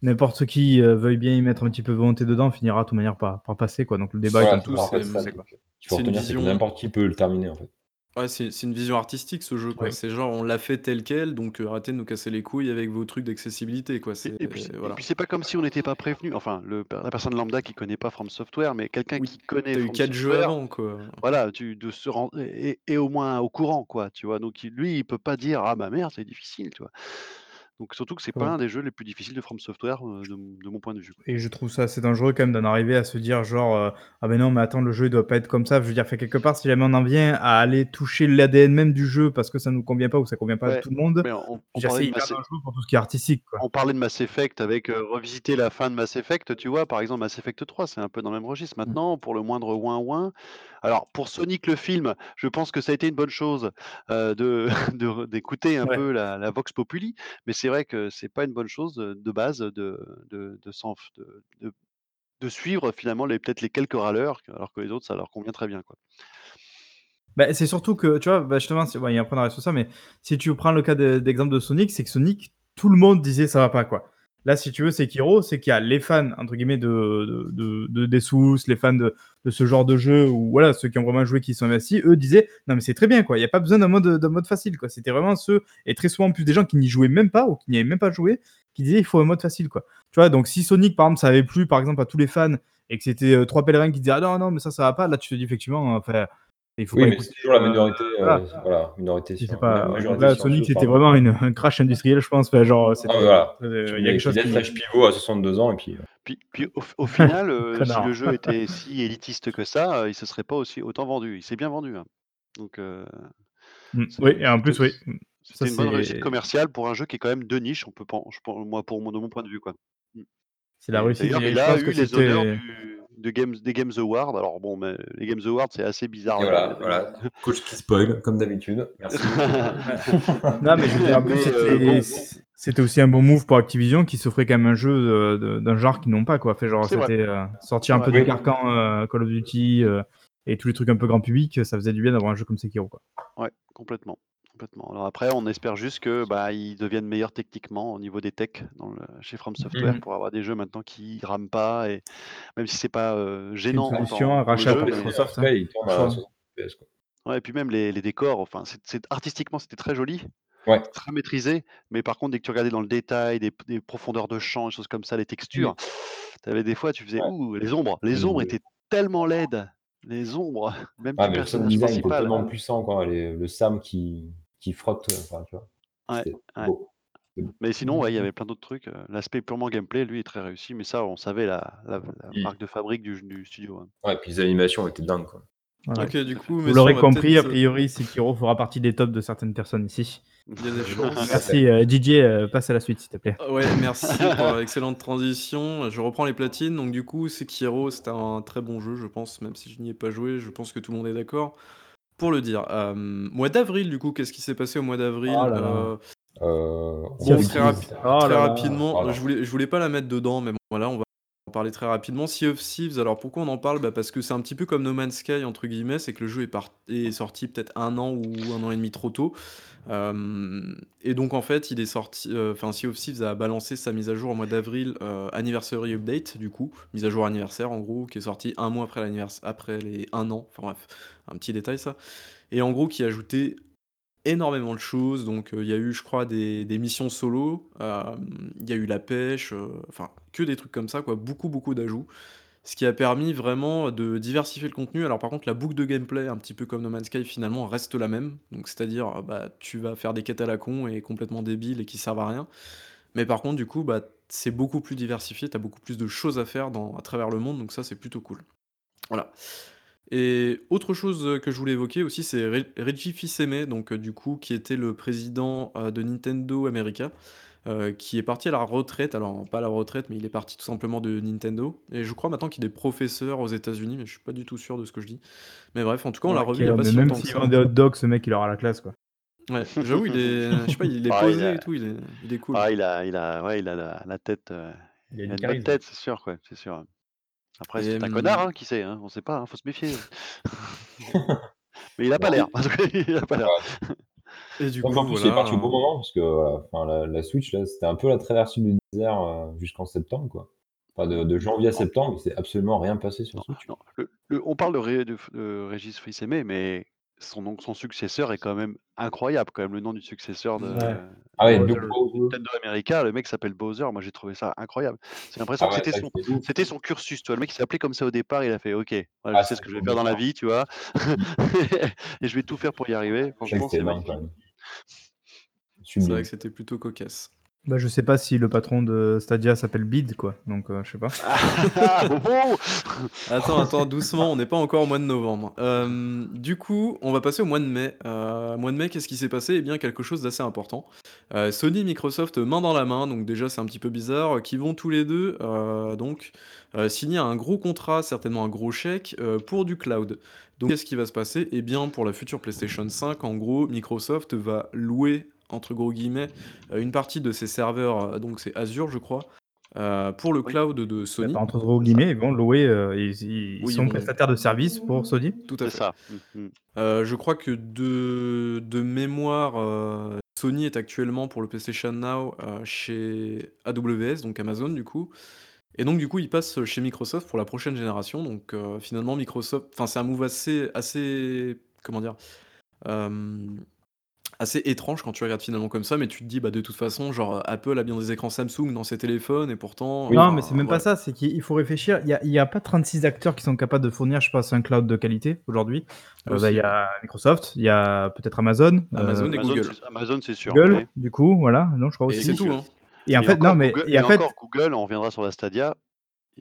n'importe qui, heu, veuille bien y mettre un petit peu de volonté dedans finira de toute manière par par passer, quoi, donc le débat Voilà, étant tout, en fait, c'est n'importe qui peut le terminer, en fait. Ouais, c'est c'est une vision artistique ce jeu, quoi. C'est genre on l'a fait tel quel, donc heu, arrêtez de nous casser les couilles avec vos trucs d'accessibilité, quoi. Et C'est et puis c'est et voilà. puis c'est pas comme si on n'était pas prévenu, enfin le la personne lambda qui connaît pas From Software, mais quelqu'un Oui, qui connaît tu as eu From 4 jeux Software, avant, quoi. voilà, tu de se ren est est au moins au courant, quoi, tu vois? Donc il lui, il peut pas dire: «Ah bah merde, c'est difficile», tu vois? Donc surtout que c'est pas Ouais. un des jeux les plus difficiles de From Software, de mon de mon point de vue, quoi. Et je trouve ça assez dangereux quand même d'en arriver à se dire genre, «Ah ben non, mais attends, le jeu il doit pas être comme ça». Je veux dire, fait quelque part, si jamais on en vient à aller toucher l'ADN même du jeu parce que ça nous convient pas ou ça convient pas à Ouais, tout le monde, mais on je on veux dire, parlait c'est de hyper Mass E dangereux pour tout ce qui est artistique, quoi. on parlait de Mass Effect avec, revisiter la fin de Mass Effect, tu vois? Par exemple, Mass Effect 3, c'est un peu dans le même registre. Mmh. Maintenant, pour le moindre ouin-ouin alors pour Sonic le film, je pense que ça a été une bonne chose, heu, de d'écouter un Ouais. peu la la vox populi, mais c'est vrai que c'est pas une bonne chose, heu, de base de de de s'en f de de de suivre finalement les peut-être les quelques râleurs, alors que les autres, ça leur convient très bien, quoi. Bah, c'est surtout que, tu vois, bah, justement, c'est ouais, il y a un point d'arrêt sur ça, mais si tu prends le cas de d'exemple de Sonic, c'est que Sonic, tout le monde disait: «Ça va pas», quoi. Là, si tu veux, Sekiro, c'est qu'il y a les fans, entre guillemets, de de les fans de ce genre de jeu ou voilà, ceux qui ont vraiment joué, qui sont investis, eux disaient: «Non, mais c'est très bien, quoi, il y a pas besoin d'un mode, d'un mode facile, quoi». C'était vraiment ceux et très souvent, en plus, des gens qui n'y jouaient même pas ou qui n'y avaient même pas joué, qui disaient: «Il faut un mode facile», quoi. Tu vois? Donc si Sonic, par exemple, ça avait plu, par exemple, à tous les fans et que c'était, heu, 3 pèlerins qui disaient: «Ah non, non, mais ça, ça va pas», là, tu te dis effectivement, enfin, il faut Oui, pas mais écouter, c'est toujours la minorité, voilà. voilà, minorité c'est sur pas ma majorité là, Sonic, c'était vraiment une un crash industriel, je pense, enfin, genre, Ah c'était, voilà. Qui il y a quelque chose qui l'âge pivot à 62 ans et puis, heu Puis puis au final, si le jeu était si élitiste que ça, il se serait pas aussi autant vendu. Il s'est bien vendu, hein. Donc c'est oui et en plus, oui, c'était une bonne réussite c'est commerciale pour un jeu qui est quand même de niche, on peut je moi, pour mon de mon point de vue, quoi. Mmh c'est la réussite d'ailleurs, il a pense que eu les honneurs c'était du de Games des Games Awards. Alors bon, mais les Games Awards, c'est assez bizarre et voilà, voilà, coach qui spoil comme d'habitude. Merci. non, mais je veux dire, en plus, mais heu, c'était bon c c'était aussi un bon move pour Activision qui s'offrait quand même un jeu, d'un genre qu'ils n'ont pas, quoi. Enfin, genre, c'était, c'est sortir un peu du Oui. carcan, heu, Call of Duty, heu et tous les trucs un peu grand public, ça faisait du bien d'avoir un jeu comme Sekiro, quoi. Ouais, complètement, complètement. Alors après, on espère juste que, bah, ils deviennent meilleurs techniquement au niveau des techs dans le chez From Software Mmh pour avoir des jeux maintenant qui rament pas et même si c'est pas, une gênant en solution, temps un pour le rachat jeu, par Après, mais Microsoft, hein, après, il tourne le à choix. 60 FPS, quoi. ouais et puis même les les décors, enfin, c'est artistiquement, c'était très joli, Ouais. très maîtrisé, mais par contre, dès que tu regardais dans le détail, des profondeurs de champ, des choses comme ça, les textures, Mmh. tu avais des fois, tu faisais: Ouais. «Ouh!» les ombres les ombres Le étaient tellement laides, les ombres, même ah le design principal. tellement puissant, quoi, les le SAM qui qui frotte, enfin, tu vois? Ouais, C'était ouais. beau. C'était beau. Mais sinon, ouais, il y avait plein d'autres trucs, heu, l'aspect purement gameplay, lui, est très réussi, mais ça, on savait la la la Mmh. marque de fabrique du studio, hein. Ouais, puis les animations étaient dingues, quoi. OK, du coup, Vous l'aurez compris, a heu priori, Sekiro fera partie des tops de certaines personnes ici. Il y a des. Merci, Didier, heu, passe à la suite, s'il te plaît. Ouais, merci pour l'excellente transition. Je reprends les platines. Donc du coup, Sekiro, c'était un très bon jeu, je pense, même si je n'y ai pas joué, je pense que tout le monde est d'accord pour le dire. Hem, mois d'avril, du coup, qu'est-ce qui s'est passé au mois d'avril? Oh là là. Bon, of très rapi. Oh très là là. rapidement, je voulais je voulais pas la mettre dedans, mais bon, voilà, on va parler très rapidement. Sea of Thieves, alors pourquoi on en parle? Bah, parce que c'est un petit peu comme No Man's Sky, entre guillemets, c'est que le jeu est part est sorti peut-être 1 an ou 1 an et demi trop tôt. Hem et donc en fait, il est sorti, heu, enfin Sea of Thieves a balancé sa mise à jour au mois d'avril, heu, anniversary update du coup, mise à jour anniversaire en gros, qui est sortie 1 mois après l'annivers après les 1 an, enfin bref, un petit détail ça et en gros qui a ajouté énormément de choses donc heu, il y a eu je crois des missions solo, hem, il y a eu la pêche, heu, enfin que des trucs comme ça quoi, beaucoup, beaucoup d'ajouts. Ce qui a permis vraiment de diversifier le contenu. Alors par contre, la boucle de gameplay, un petit peu comme No Man's Sky, finalement, reste la même. Donc c'est-à-dire, bah, tu vas faire des quêtes à la con et complètement débiles et qui servent à rien. Mais par contre, du coup, bah, c'est beaucoup plus diversifié, tu as beaucoup plus de choses à faire dans à travers le monde, donc ça, c'est plutôt cool. Voilà. Et autre chose, que je voulais évoquer aussi, c'est Reggie Fils-Aimé, donc du coup, qui était le président, de Nintendo America, qui est parti à la retraite. Alors pas à la retraite, mais il est parti tout simplement de Nintendo et je crois maintenant qu'il est professeur aux États-Unis, mais je suis pas du tout sûr de ce que je dis. Mais bref, en tout cas, on l'a revu il y a pas si même longtemps que s'il ça. vend des hot dogs, ce mec, il aura la classe, quoi. Ouais, j'avoue, il est je sais pas, il est Ah, il posé a et tout, il est il est cool. ah, il a il a ouais, il a la la tête, heu, Il a il du a une bonne charisme. tête, c'est sûr, quoi, c'est sûr, Après, c'est un connard, hein, qui sait, hein, on sait pas, hein, faut se méfier. Mais il a pas l'air, il a pas l'air. Et du Donc coup, en plus, il est parti au bon moment parce que, voilà, la la Switch là, c'était un peu la traversée du désert, heu, jusqu'en septembre, quoi. Enfin de de janvier à septembre, il s'est absolument rien passé sur Non, Switch. non, le le on parle de Ré de Régis Fils-Aimé, mais son donc son successeur est quand même incroyable, quand même, le nom du successeur de Ouais. Ah ouais, Bowser. Nintendo America, le mec s'appelle Bowser, moi j'ai trouvé ça incroyable. J'ai l'impression Ah que ouais, c'était son que c'était ouf. c'était son cursus, tu vois? Le mec s'est appelé comme ça au départ, il a fait: «OK, voilà, Ah, je sais ce que je vais faire dans la vie», tu vois? Et je vais tout faire pour y arriver. C'est vrai que Franchement, c'est magnifique. vrai que c'était plutôt cocasse. Bah, je sais pas si le patron de Stadia s'appelle Bid, quoi, donc heu, je sais pas. Attends, attends, doucement, on n'est pas encore au mois de novembre. Hem, du coup, on va passer au mois de mai. Heu, mois de mai, qu'est-ce qui s'est passé? Eh bien, quelque chose d'assez important. Heu, Sony et Microsoft, main dans la main, donc déjà c'est un petit peu bizarre, qui vont tous les 2, heu, donc, signer un gros contrat, certainement un gros chèque, pour du cloud? Donc qu'est-ce qui va se passer? Eh bien, pour la future PlayStation 5, en gros, Microsoft va «louer» entre gros guillemets, heu, une partie de ses serveurs, heu, donc c'est Azure, je crois, heu, pour le Oui. cloud de Bah, Sony. pas entre gros guillemets, ils vont louer, ils ils Oui, ils sont vont prestataires de services pour Sony? tout à C'est fait. ça. Mmh mh. Heu, je crois que de de mémoire, Sony est actuellement pour le PlayStation Now, chez AWS, donc Amazon du coup et donc du coup, ils passent, chez Microsoft pour la prochaine génération donc finalement Microsoft enfin c'est un move assez assez comment dire? Assez étrange quand tu regardes finalement comme ça, mais tu te dis: «Bah, de toute façon, genre, Apple a bien des écrans Samsung dans ses téléphones et pourtant, Oui. Non, mais c'est enfin même pas voilà». ça, c'est qu'il il faut réfléchir. Il y a il y a pas 36 acteurs qui sont capables de fournir, je pense, un cloud de qualité aujourd'hui. Heu, bah, Aussi, il y a Microsoft, il y a peut-être Amazon, et Amazon, Google. c'est Amazon, c'est sûr, Google, mais du coup, voilà, non, je crois Et c'est aussi. tout, hein. Et en Et fait, non, mais Google et en fait encore Google, on reviendra sur la Stadia,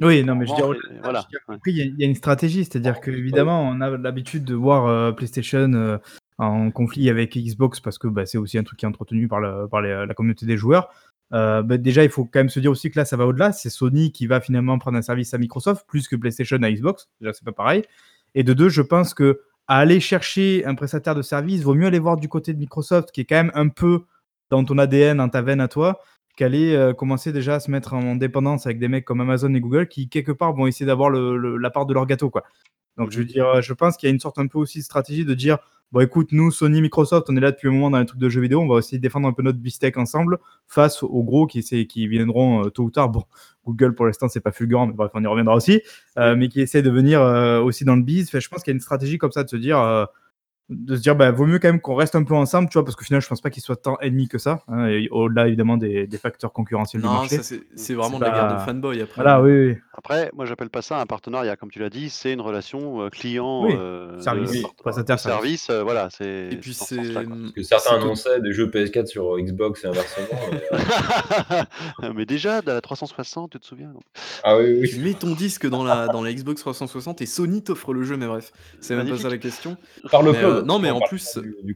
Oui, non, mais je veux dire, et voilà, après, il y a il y a une stratégie, c'est-à-dire qu'évidemment, on a l'habitude de voir, heu, PlayStation, en conflit avec Xbox parce que, bah, c'est aussi un truc qui est entretenu par le par la communauté des joueurs. Heu, bah, déjà, il faut quand même se dire aussi que là, ça va au-delà. C'est Sony qui va finalement prendre un service à Microsoft plus que PlayStation à Xbox. Déjà, c'est pas pareil. Et de 2, je pense qu'à aller chercher un prestataire de service, vaut mieux aller voir du côté de Microsoft qui est quand même un peu dans ton ADN, dans ta veine à toi, qu'aller, heu, commencer déjà à se mettre en dépendance avec des mecs comme Amazon et Google qui, quelque part, vont essayer d'avoir le la part de leur gâteau, quoi. Donc je veux dire, je pense qu'il y a une sorte un peu aussi de stratégie de dire: «Bon écoute, nous, Sony, Microsoft, on est là depuis un moment dans les trucs de jeux vidéo, on va essayer de défendre un peu notre beefsteak ensemble face aux gros qui qui viendront, heu, tôt ou tard». Bon, Google pour l'instant, c'est pas fulgurant, mais bref, on y reviendra aussi, heu, mais qui essaient de venir, heu, aussi dans le biz. Je pense qu'il y a une stratégie comme ça de se dire, de se dire: «Bah, vaut mieux quand même qu'on reste un peu ensemble», tu vois? Parce qu'au final, je pense pas qu'ils soient tant ennemis que ça, hein, et au-delà évidemment des des facteurs concurrentiels du marché. c'est vraiment de la guerre de fanboy après, voilà, oui, oui. Après, moi, j'appelle pas ça un partenariat, comme tu l'as dit, c'est une relation, heu, client, Oui, de service, prestataire service. service, heu, voilà, Et c'est puis c'est dans ce que certains annonçaient des jeux PS4 sur Xbox et inversement, mais déjà, de la 360, tu te souviens? Ah oui, oui, Tu mets ton disque dans la dans la Xbox 360 et Sony t'offre le jeu, mais bref, c'est même pas ça la question. Par le Mais code, non, mais en plus, pas du du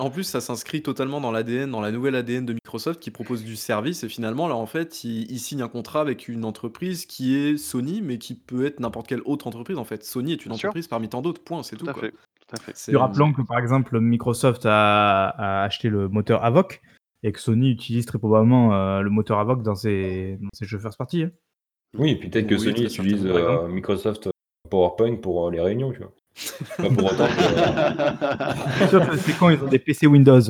en à plus, ça s'inscrit totalement dans l'ADN, dans la nouvelle ADN de Microsoft qui propose du service et finalement, là, en fait, ils ils signent un contrat avec une entreprise qui est Sony, mais qui peut être n'importe quelle autre entreprise, en fait. Sony est une Bien sûr. entreprise parmi tant d'autres, point, c'est Tout tout, à quoi. fait, tout à fait. C'est, Puis rappelons que par exemple, Microsoft a a acheté le moteur Avoc et que Sony utilise très probablement, heu, le moteur Avoc dans ses dans ses jeux first party, hein. Oui, puis peut-être que Oui, Sony utilise, heu, Microsoft PowerPoint pour, les réunions, tu vois? C'est pas pour autant que Je suis sûr que ces cons, ils ont des PC Windows.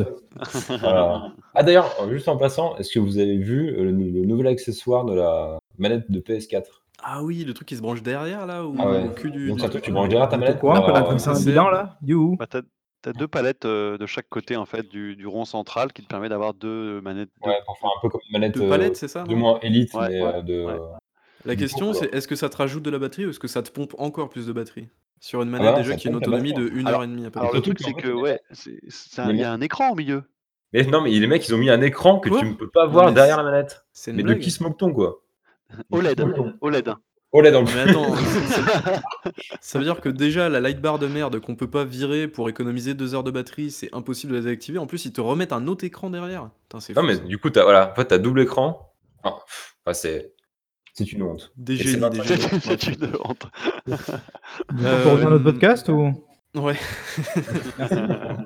Voilà. Ah d'ailleurs, juste en passant, est-ce que vous avez vu, heu, le nou le nouvel accessoire de la manette de PS4? Ah oui, le truc qui se branche derrière là ou Ah ouais. au cul du Donc du ça, tu branches derrière ta manette? Courant pour, qu'on a heu trouvé ça sert. là? Youhou! Bah, tu as tu as 2 palettes, heu, de chaque côté, en fait, du du rond central qui te permet d'avoir 2 manettes, 2 Ouais, pour faire un peu comme une manette, 2 heu, palettes, c'est ça, non? moins élite, Ouais, mais, ouais, heu, de ouais. La du question, c'est est-ce que ça te rajoute de la batterie ou est-ce que ça te pompe encore plus de batterie? Sur une Ah manette non, déjà ça qui a une autonomie de hein. 1 heure Alors et demie à peu Et alors près. le surtout truc, c'est que, ouais, c'est c'est un les il y mecs a un écran au milieu. mais non, mais les mecs, ils ont mis un écran que Quoi? tu ne peux pas Non voir mais derrière la manette. c'est une Mais de qui se moque-t-on, quoi? OLED? OLED. Dans le Mais attends, ça veut dire que déjà la light bar de merde qu'on peut pas virer pour économiser 2 heures de batterie, c'est impossible de la désactiver. En plus, ils te remettent un autre écran derrière. Putain, c'est Non, fou mais ça. du coup, tu voilà, en fait, tu double écran. Ah, pff, ah, c'est c'est une honte. Des génies. C'est une honte. Du coup, on revenir à notre podcast ou? ouais.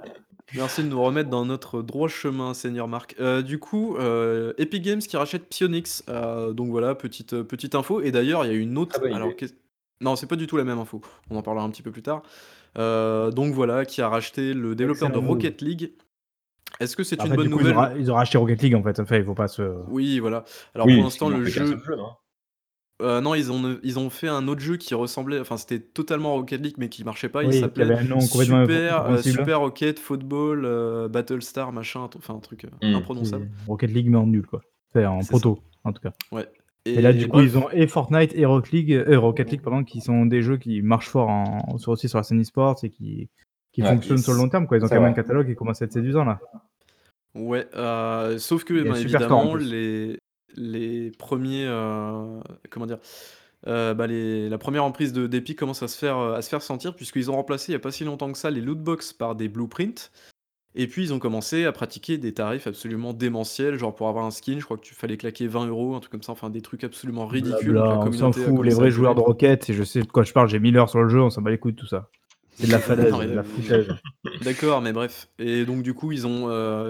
Merci. De nous remettre dans notre droit chemin, seigneur Marc. Heu, du coup, heu, Epic Games qui rachète Psyonix, heu, donc voilà, petite, petite info et d'ailleurs, il y a une autre bonne alors idée. qu'est non, c'est pas du tout la même info. On en parlera un petit peu plus tard. Donc voilà, qui a racheté le développeur de Excellent. Rocket League. Est-ce que c'est une fait, bonne coup, nouvelle? ils ont racheté Rocket League en fait. Enfin, il faut pas se. Oui, voilà. Alors pour l'instant, le jeu jeu, non heu, non, ils ont ils ont fait un autre jeu qui ressemblait enfin, c'était totalement Rocket League, mais qui marchait pas. Il Oui, qui s'appelait avait un nom complètement Super, heu, incompréhensible. Super Rocket Football, heu, Battlestar, machin, enfin un truc, heu, Mmh. imprononçable. C'est Rocket League, mais en nul quoi. En C'est ça. proto, en tout cas. Ouais. Et, là, Et du coup, bref, ils ont et Fortnite et Rocket League, euh, Rocket League pardon, qui sont des jeux qui marchent fort en, sur, aussi sur la scène e-sport et qui, qui Ouais, fonctionnent sur le long terme. Quoi. Ils ont C'est quand même un vrai. catalogue qui commence à être séduisant là. Ouais, heu, sauf que, ben, en évidemment, plus. les les premiers, heu, comment dire? Heu, bah, les la première emprise de d'Epic commence à se faire, heu, à se faire sentir puisqu'ils ont remplacé il y a pas si longtemps que ça les loot box par des blueprints et puis ils ont commencé à pratiquer des tarifs absolument démentiels, genre pour avoir un skin, je crois que tu fallait claquer 20 €, un truc comme ça, enfin des trucs absolument ridicules, donc Blabla, la on s'en communauté a fout. Les commencé à vrais joueurs de. Rocket, et je sais de quoi je parle, j'ai 1000 heures sur le jeu, on s'en bat les couilles de tout ça. C'est de la falaise, de la foutaise. d'accord, mais bref et donc du coup, ils ont,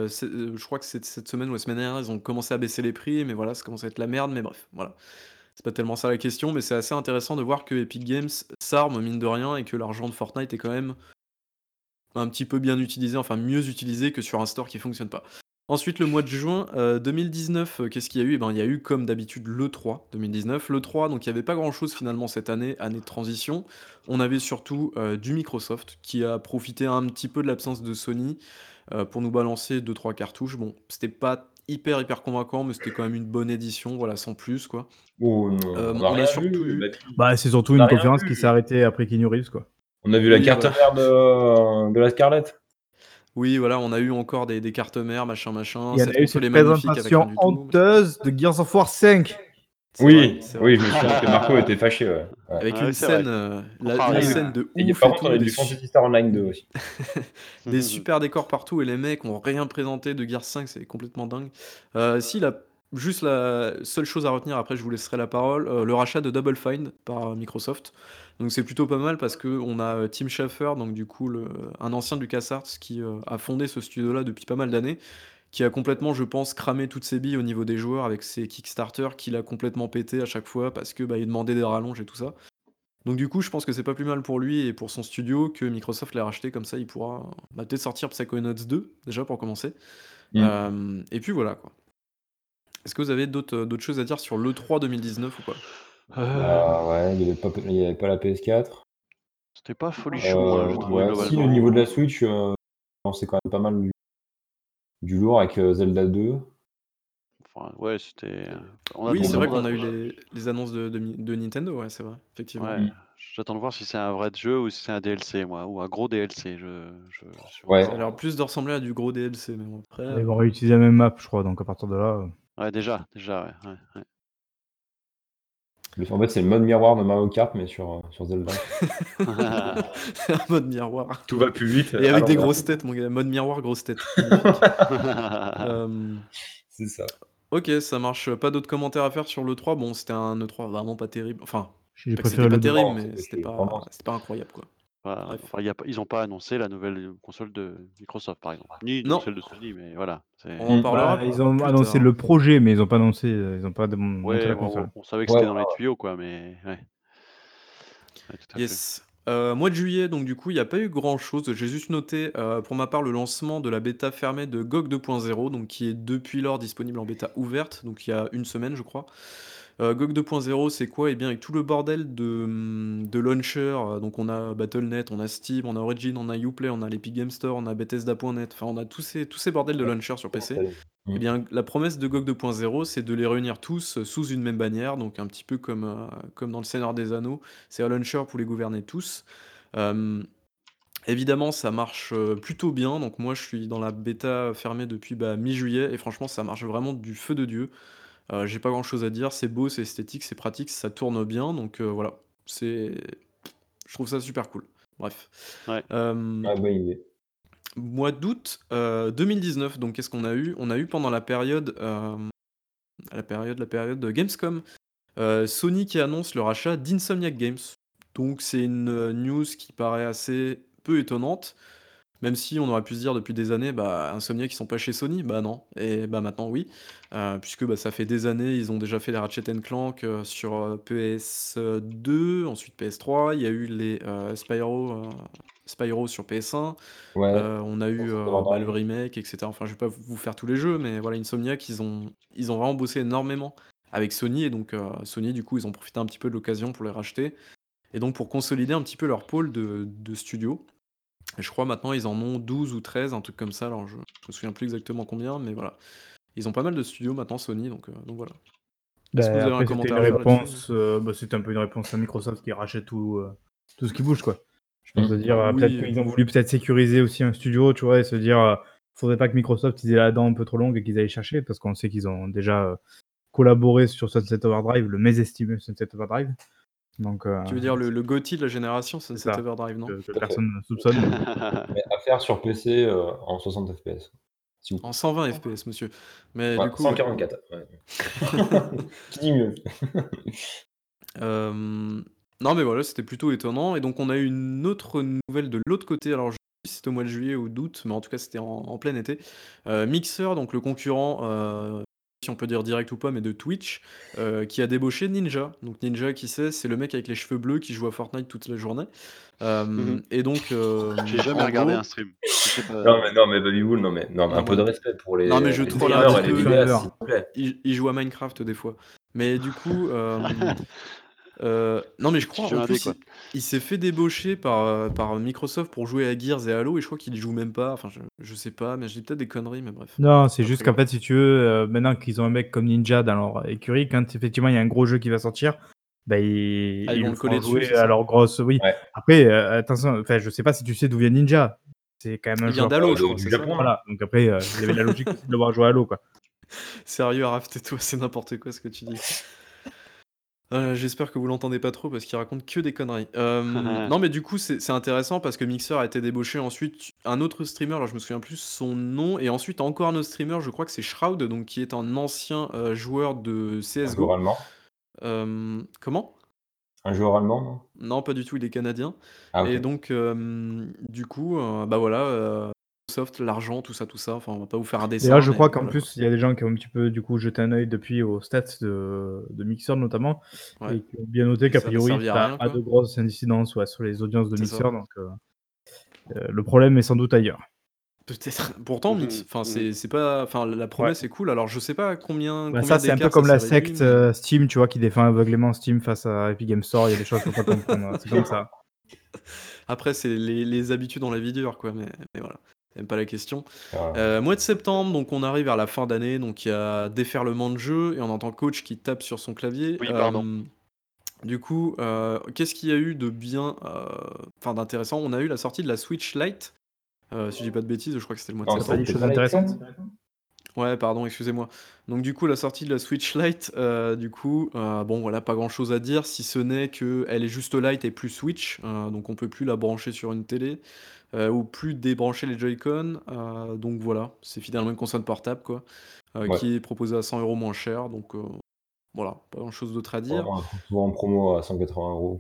c'est heu, je crois que c'est cette semaine ou la semaine dernière, ils ont commencé à baisser les prix, mais voilà, ça commence à être la merde, mais bref, voilà. C'est pas tellement ça la question, mais c'est assez intéressant de voir que Epic Games s'arme, mine de rien, et que l'argent de Fortnite est quand même un petit peu bien utilisé, enfin mieux utilisé que sur un store qui fonctionne pas. Ensuite, le mois de juin, heu, 2019, heu, qu'est-ce qu'il y a eu? Eh ben, il y a eu comme d'habitude l'E3 2019. L'E3, donc il y avait pas grand-chose finalement cette année, année de transition. On avait surtout, heu, du Microsoft qui a profité un petit peu de l'absence de Sony, heu, pour nous balancer 2-3 cartouches. Bon, c'était pas hyper, hyper convaincant, mais c'était quand même une bonne édition, voilà, sans plus, quoi. Oh Hem, on a rien surtout vu, eu. Bah, c'est surtout On une rien conférence vu. qui s'est arrêtée après Keanu Reeves, quoi. On a vu la Oui, carte voilà. mère de, de la Scarlett. Oui, voilà, on a eu encore des des cartes mères, machin, machin, Il y a eu cette présentation honteuse de Gears of War 5. C'est vrai, Oui, vrai. oui, je me souviens que Marco était fâché, ouais. Ouais. Avec Ouais, une scène, heu, la oui, scène de Et il y a- ouf par contre, on tout, a des du Fantasy Star Online 2 aussi. des super décors partout et les mecs ont rien présenté de Gears 5, c'est complètement dingue. Heu, si la juste la seule chose à retenir, après je vous laisserai la parole, heu, le rachat de Double Fine par Microsoft. Donc c'est plutôt pas mal parce qu'on a, heu, Tim Schafer, donc du coup le un ancien de LucasArts qui, heu, a fondé ce studio-là depuis pas mal d'années, qui a complètement, je pense, cramé toutes ses billes au niveau des joueurs avec ses Kickstarter qu'il a complètement pété à chaque fois parce que, bah, il demandait des rallonges et tout ça. Donc du coup, je pense que c'est pas plus mal pour lui et pour son studio que Microsoft l'ait racheté comme ça, il pourra, bah, peut-être sortir Psychonauts 2, déjà pour commencer. Mmh. Hem, et puis voilà, quoi. Est-ce que vous avez d'autres choses à dire sur l'E3 2019 ou pas? Heu, Bah, ouais, il y avait pas il y avait pas la PS4. c'était pas folichon, heu, Heu, j'ai trouvé ouais, si, au niveau de globalement. la Switch, heu, non, c'est quand même pas mal du du lourd avec, heu, Zelda 2. Enfin, ouais, c'était, heu, on Oui, attend c'est vrai on qu'on a eu les les annonces de de Mi de Nintendo, ouais, c'est vrai, effectivement. ouais, Mmh. j'attends de voir si c'est un vrai jeu ou si c'est un DLC moi, ou un gros DLC, je je je suis Ouais. Ça a l'air encore plus de ressembler à du gros DLC, mais bon après, Ils heu vont réutiliser la même map, je crois, donc à partir de là. euh, ouais, déjà, déjà, ouais, ouais, ouais. Le en fait, c'est le mode miroir de Mario Kart, mais sur, heu, sur Zelda. un mode miroir. Tout va plus vite, Et avec des grosses têtes, mon gars, mode miroir, grosse tête. Magnifique. Hem C'est ça. OK, ça marche. Pas d'autres commentaires à faire sur l'E3? Bon, c'était un E3 vraiment pas terrible. Enfin, J'ai pas pas le 2. terrible, mais c'était pas c'était pas incroyable, quoi. Voilà, Bref. enfin, il y a pas ils ont pas annoncé la nouvelle, heu, console de Microsoft, par exemple, ni Non. celle de Sony, mais voilà, c'est On en Mmh. parlera Bah, ils ont plus annoncé tard. le projet, mais ils ont pas annoncé, heu, ils ont pas de montré ouais, la on console. on on savait que Ouais, c'était dans les tuyaux, quoi, mais ouais. Ouais, tout à fait. Yes. Heu, mois de juillet, donc du coup, il y a pas eu grand-chose. J'ai juste noté, pour ma part, le lancement de la bêta fermée de GOG 2.0, donc qui est depuis lors disponible en bêta ouverte, donc il y a une semaine, je crois. Heu, GOG 2.0, c'est quoi? Eh bien, avec tout le bordel de, mmh, de launcher, heu, donc on a Battle.net, on a Steam, on a Origin, on a Uplay, on a l'Epic Game Store, on a Bethesda.net, enfin, on a tous ces tous ces bordels de Ouais. launcher sur PC. Eh bien, la promesse de GOG 2.0, c'est de les réunir tous, heu, sous une même bannière, donc un petit peu comme, dans le Seigneur des Anneaux. C'est un launcher pour les gouverner tous. Hem, évidemment, ça marche, plutôt bien, donc moi, je suis dans la bêta fermée depuis, bah, mi-juillet et franchement, ça marche vraiment du feu de Dieu. J'ai pas grand chose à dire, c'est beau, c'est esthétique, c'est pratique, ça tourne bien, donc voilà. C'est je trouve ça super cool. Bref. Ouais. Ah, bonne idée. mois d'août, 2019, donc qu'est-ce qu'on a eu? On a eu pendant la période, la période la période de Gamescom, Sony qui annonce le rachat d'Insomniac Games. Donc c'est une, news qui paraît assez peu étonnante. Même si on aurait pu se dire depuis des années, bah, Insomniac, ils sont pas chez Sony, bah non, et bah maintenant oui, euh, puisque bah, ça fait des années, ils ont déjà fait les Ratchet Clank euh, sur euh, PS2, ensuite PS3, il y a eu les Spyro, Spyro sur PS1, on a eu bah, le remake, etc. Enfin, je vais pas vous faire tous les jeux, mais voilà, Insomniac, ils ont, ils ont vraiment bossé énormément avec Sony, et donc Sony, du coup, ils ont profité un petit peu de l'occasion pour les racheter, et donc pour consolider un petit peu leur pôle de, de studio. Et je crois maintenant ils en ont 12 ou 13, un truc comme ça. Alors je, me souviens plus exactement combien, mais voilà. Ils ont pas mal de studios maintenant Sony, donc, euh, donc voilà. Est-ce que vous avez un commentaire réponse, euh, bah, C'était un peu une réponse à Microsoft qui rachète tout, euh, tout ce qui bouge, quoi. Je pense mmh. dire, peut-être qu'ils ont voulu peut-être sécuriser aussi un studio, tu vois, et se dire, faudrait pas que Microsoft ils aient la dent un peu trop longue et qu'ils aillent chercher, parce qu'on sait qu'ils ont déjà collaboré sur Sunset Overdrive, le mésestimé Sunset Overdrive. Donc, euh, Tu veux dire le, le GOTY de la génération Sunset Overdrive, non que, personne ne soupçonne. Mais à faire sur PC euh, en 60 FPS. En 120 FPS, monsieur. Mais du coup, 144. Qui dit mieux euh, non, mais voilà, c'était plutôt étonnant. Et donc, on a eu une autre nouvelle de l'autre côté. Alors, je sais si c'était au mois de juillet ou d'août, mais en tout cas, c'était en, plein été. Mixer, donc le concurrent si on peut dire direct ou pas, mais de Twitch, euh, qui a débauché Ninja. Donc Ninja, qui c'est C'est le mec avec les cheveux bleus qui joue à Fortnite toute la journée. Euh, mhm. Et donc, euh, j'ai jamais regardé un stream. Non mais non mais Baby Wool, non mais non un peu de respect pour les. Non mais je trouve il, il, joue à Minecraft des fois. Mais du coup, Euh, non, mais je crois, en plus, il, s'est fait débaucher par, euh, par Microsoft pour jouer à Gears et Halo, et je crois qu'il joue même pas. Enfin, je, je sais pas, mais j'ai peut-être des conneries, mais bref. Non, c'est juste qu'en fait, si tu veux, euh, maintenant qu'ils ont un mec comme Ninja dans leur écurie, quand effectivement il y a un gros jeu qui va sortir, bah, ils, ah, vont le coller jouer à leur grosse. Oui. Après, attention, enfin, je sais pas si tu sais d'où vient Ninja. C'est quand même un il vient d'Halo, je crois. Du Japon, voilà. Donc après, il y avait la logique de devoir jouer à Halo, quoi. Sérieux, Araf, tais-toi, c'est n'importe quoi ce que tu dis. Euh, j'espère que vous l'entendez pas trop parce qu'il raconte que des conneries. Euh, non, mais du coup, c'est intéressant parce que Mixer a été débauché. Ensuite, un autre streamer, alors je me souviens plus son nom, et ensuite encore un autre streamer, je crois que c'est Shroud, donc qui est un ancien euh, joueur de Un CSGO. joueur allemand. comment? Un joueur allemand, non? Non, pas du tout, il est canadien. Ah, Et donc, du coup, bah voilà, l'argent, tout ça, tout ça. Enfin, on va pas vous faire un dessin. D'ailleurs, je crois qu'en plus, il y a des gens qui ont un petit peu du coup jeté un œil depuis aux stats de, de Mixer notamment, et qui ont bien noté qu'a priori, il n'y a pas de grosses incidences sur les audiences de Mixer. Donc, euh, euh, le problème est sans doute ailleurs. Peut-être. Pourtant, mmh, enfin, mmh. c'est pas, enfin, la promesse est cool. Alors, je sais pas combien. Bah, ça, c'est un peu comme la secte euh, Steam, tu vois, qui défend aveuglément Steam face à Epic Game Store. Il y a des choses qu'on peut pas comprendre. C'est comme ça. Après, c'est les, les, habitudes dans la vie dure, quoi. Mais, mais voilà. Même pas la question. Ah. Euh, mois de septembre, donc on arrive vers la fin d'année, donc il y a déferlement de jeu et on entend coach qui tape sur son clavier. Oui, pardon. Euh, du coup, euh, qu'est-ce qu'il y a eu de bien, enfin d'intéressant? On a eu la sortie de la Switch Lite. si je dis pas de bêtises, je crois que c'était le mois de septembre. des choses intéressantes Ouais, pardon, excusez-moi. Donc du coup, la sortie de la Switch Lite, du coup, bon voilà, pas grand-chose à dire, si ce n'est qu'elle est juste Lite et plus Switch, donc on peut plus la brancher sur une télé. Euh, ou plus débrancher les Joy-Con. Euh, donc voilà, c'est finalement une console portable quoi, euh, qui est proposée à 100 euros moins cher. Donc voilà, pas grand chose d'autre à dire. Souvent en promo à 180 euros.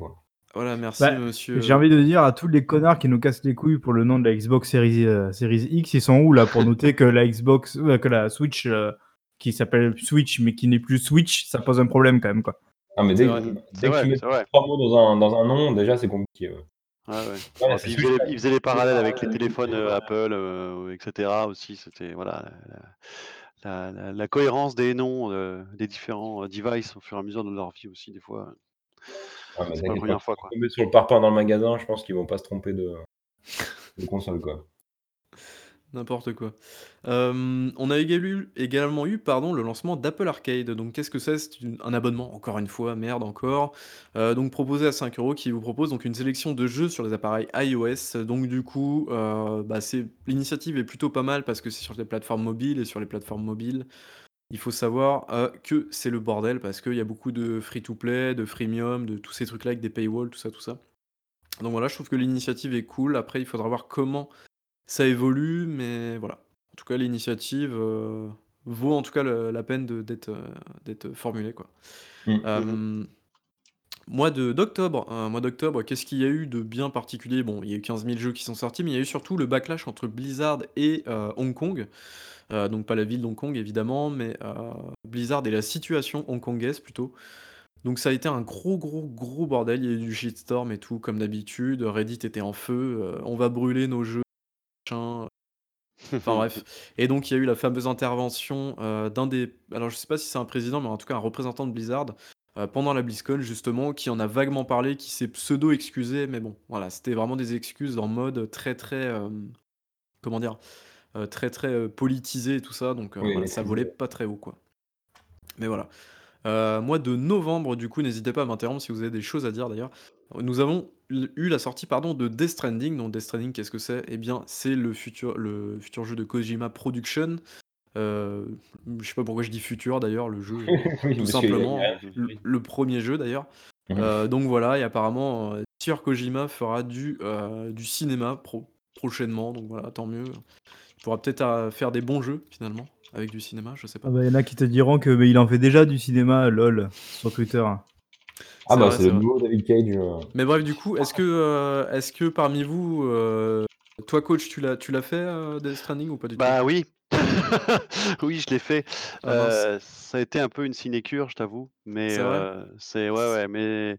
Voilà, merci bah, monsieur. J'ai envie de dire à tous les connards qui nous cassent les couilles pour le nom de la Xbox Series, Series X, ils sont où là pour noter que la Xbox, que la Switch qui s'appelle Switch mais qui n'est plus Switch, ça pose un problème quand même quoi. Ah mais dès, dès que tu mets trois mots dans un, dans un nom, déjà c'est compliqué. Ouais, ouais. il, faisait, les parallèles avec les téléphones euh, Apple, euh, etc. aussi. C'était voilà la, la, cohérence des noms euh, des différents devices au fur et à mesure de leur vie aussi, des fois. c'est la première fois. Quoi. Sur le parpaing dans le magasin, je pense qu'ils vont pas se tromper de, de console. quoi. N'importe quoi. on a également eu pardon, le lancement d'Apple Arcade. Donc qu'est-ce que c'est? C'est un abonnement, encore une fois, merde encore, donc proposé à 5 euros qui vous propose donc une sélection de jeux sur les appareils iOS. Donc du coup, bah, l'initiative est plutôt pas mal parce que c'est sur les plateformes mobiles et sur les plateformes mobiles, il faut savoir, que c'est le bordel parce qu'il y a beaucoup de free to play, de freemium, de tous ces trucs-là avec des paywalls, tout ça, tout ça. Donc voilà, je trouve que l'initiative est cool. Après, il faudra voir comment ça évolue, mais voilà. En tout cas, l'initiative, heu, vaut en tout cas le la peine de d'être, formulée, quoi. Mmh. Mmh Hem, mois de d'octobre, heu, mois d'octobre, qu'est-ce qu'il y a eu de bien particulier? Bon, il y a eu 15 000 jeux qui sont sortis, mais il y a eu surtout le backlash entre Blizzard et Hong Kong. Donc pas la ville d'Hong Kong évidemment, mais Blizzard et la situation hongkongaise plutôt. Donc ça a été un gros, gros, gros bordel. Il y a eu du shitstorm et tout comme d'habitude. Reddit était en feu, on va brûler nos jeux, enfin bref. Et donc il y a eu la fameuse intervention, heu, d'un des alors je sais pas si c'est un président, mais en tout cas un représentant de Blizzard, heu, pendant la BlizzCon justement, qui en a vaguement parlé, qui s'est pseudo excusé, mais bon, voilà, c'était vraiment des excuses en mode très, très, hem, comment dire? Très, très, politisé et tout ça, donc Oui, voilà, ça volait pas très haut, quoi. Mais voilà. Heu, mois de novembre, du coup, n'hésitez pas à m'interrompre si vous avez des choses à dire d'ailleurs. Nous avons eu la sortie, pardon, de Death Stranding. Donc Death Stranding, qu'est-ce que c'est? Eh bien, c'est le futur le futur jeu de Kojima Production. Heu, je sais pas pourquoi je dis futur d'ailleurs, le jeu, Oui, tout simplement, le 1er jeu d'ailleurs. Mmh mh. Heu, donc voilà et apparemment, heu, Sir Kojima fera du, du cinéma pro prochainement, donc voilà, tant mieux. Il pourra peut-être, faire des bons jeux finalement, avec du cinéma, je sais Ah pas. bah, il y en a qui te diront que, il en fait déjà du cinéma, lol, sur Twitter. Ah bah, c'est le nouveau David Cage, heu Mais bref, du coup, est-ce que, heu, est-ce que parmi vous, heu, toi coach, tu l'as tu l'as fait, Death Stranding ou pas du tout? Bah oui. Oui, je l'ai fait. Ah ça a été un peu une sinécure, je t'avoue, mais C'est vrai? heu, c'est ouais, ouais, mais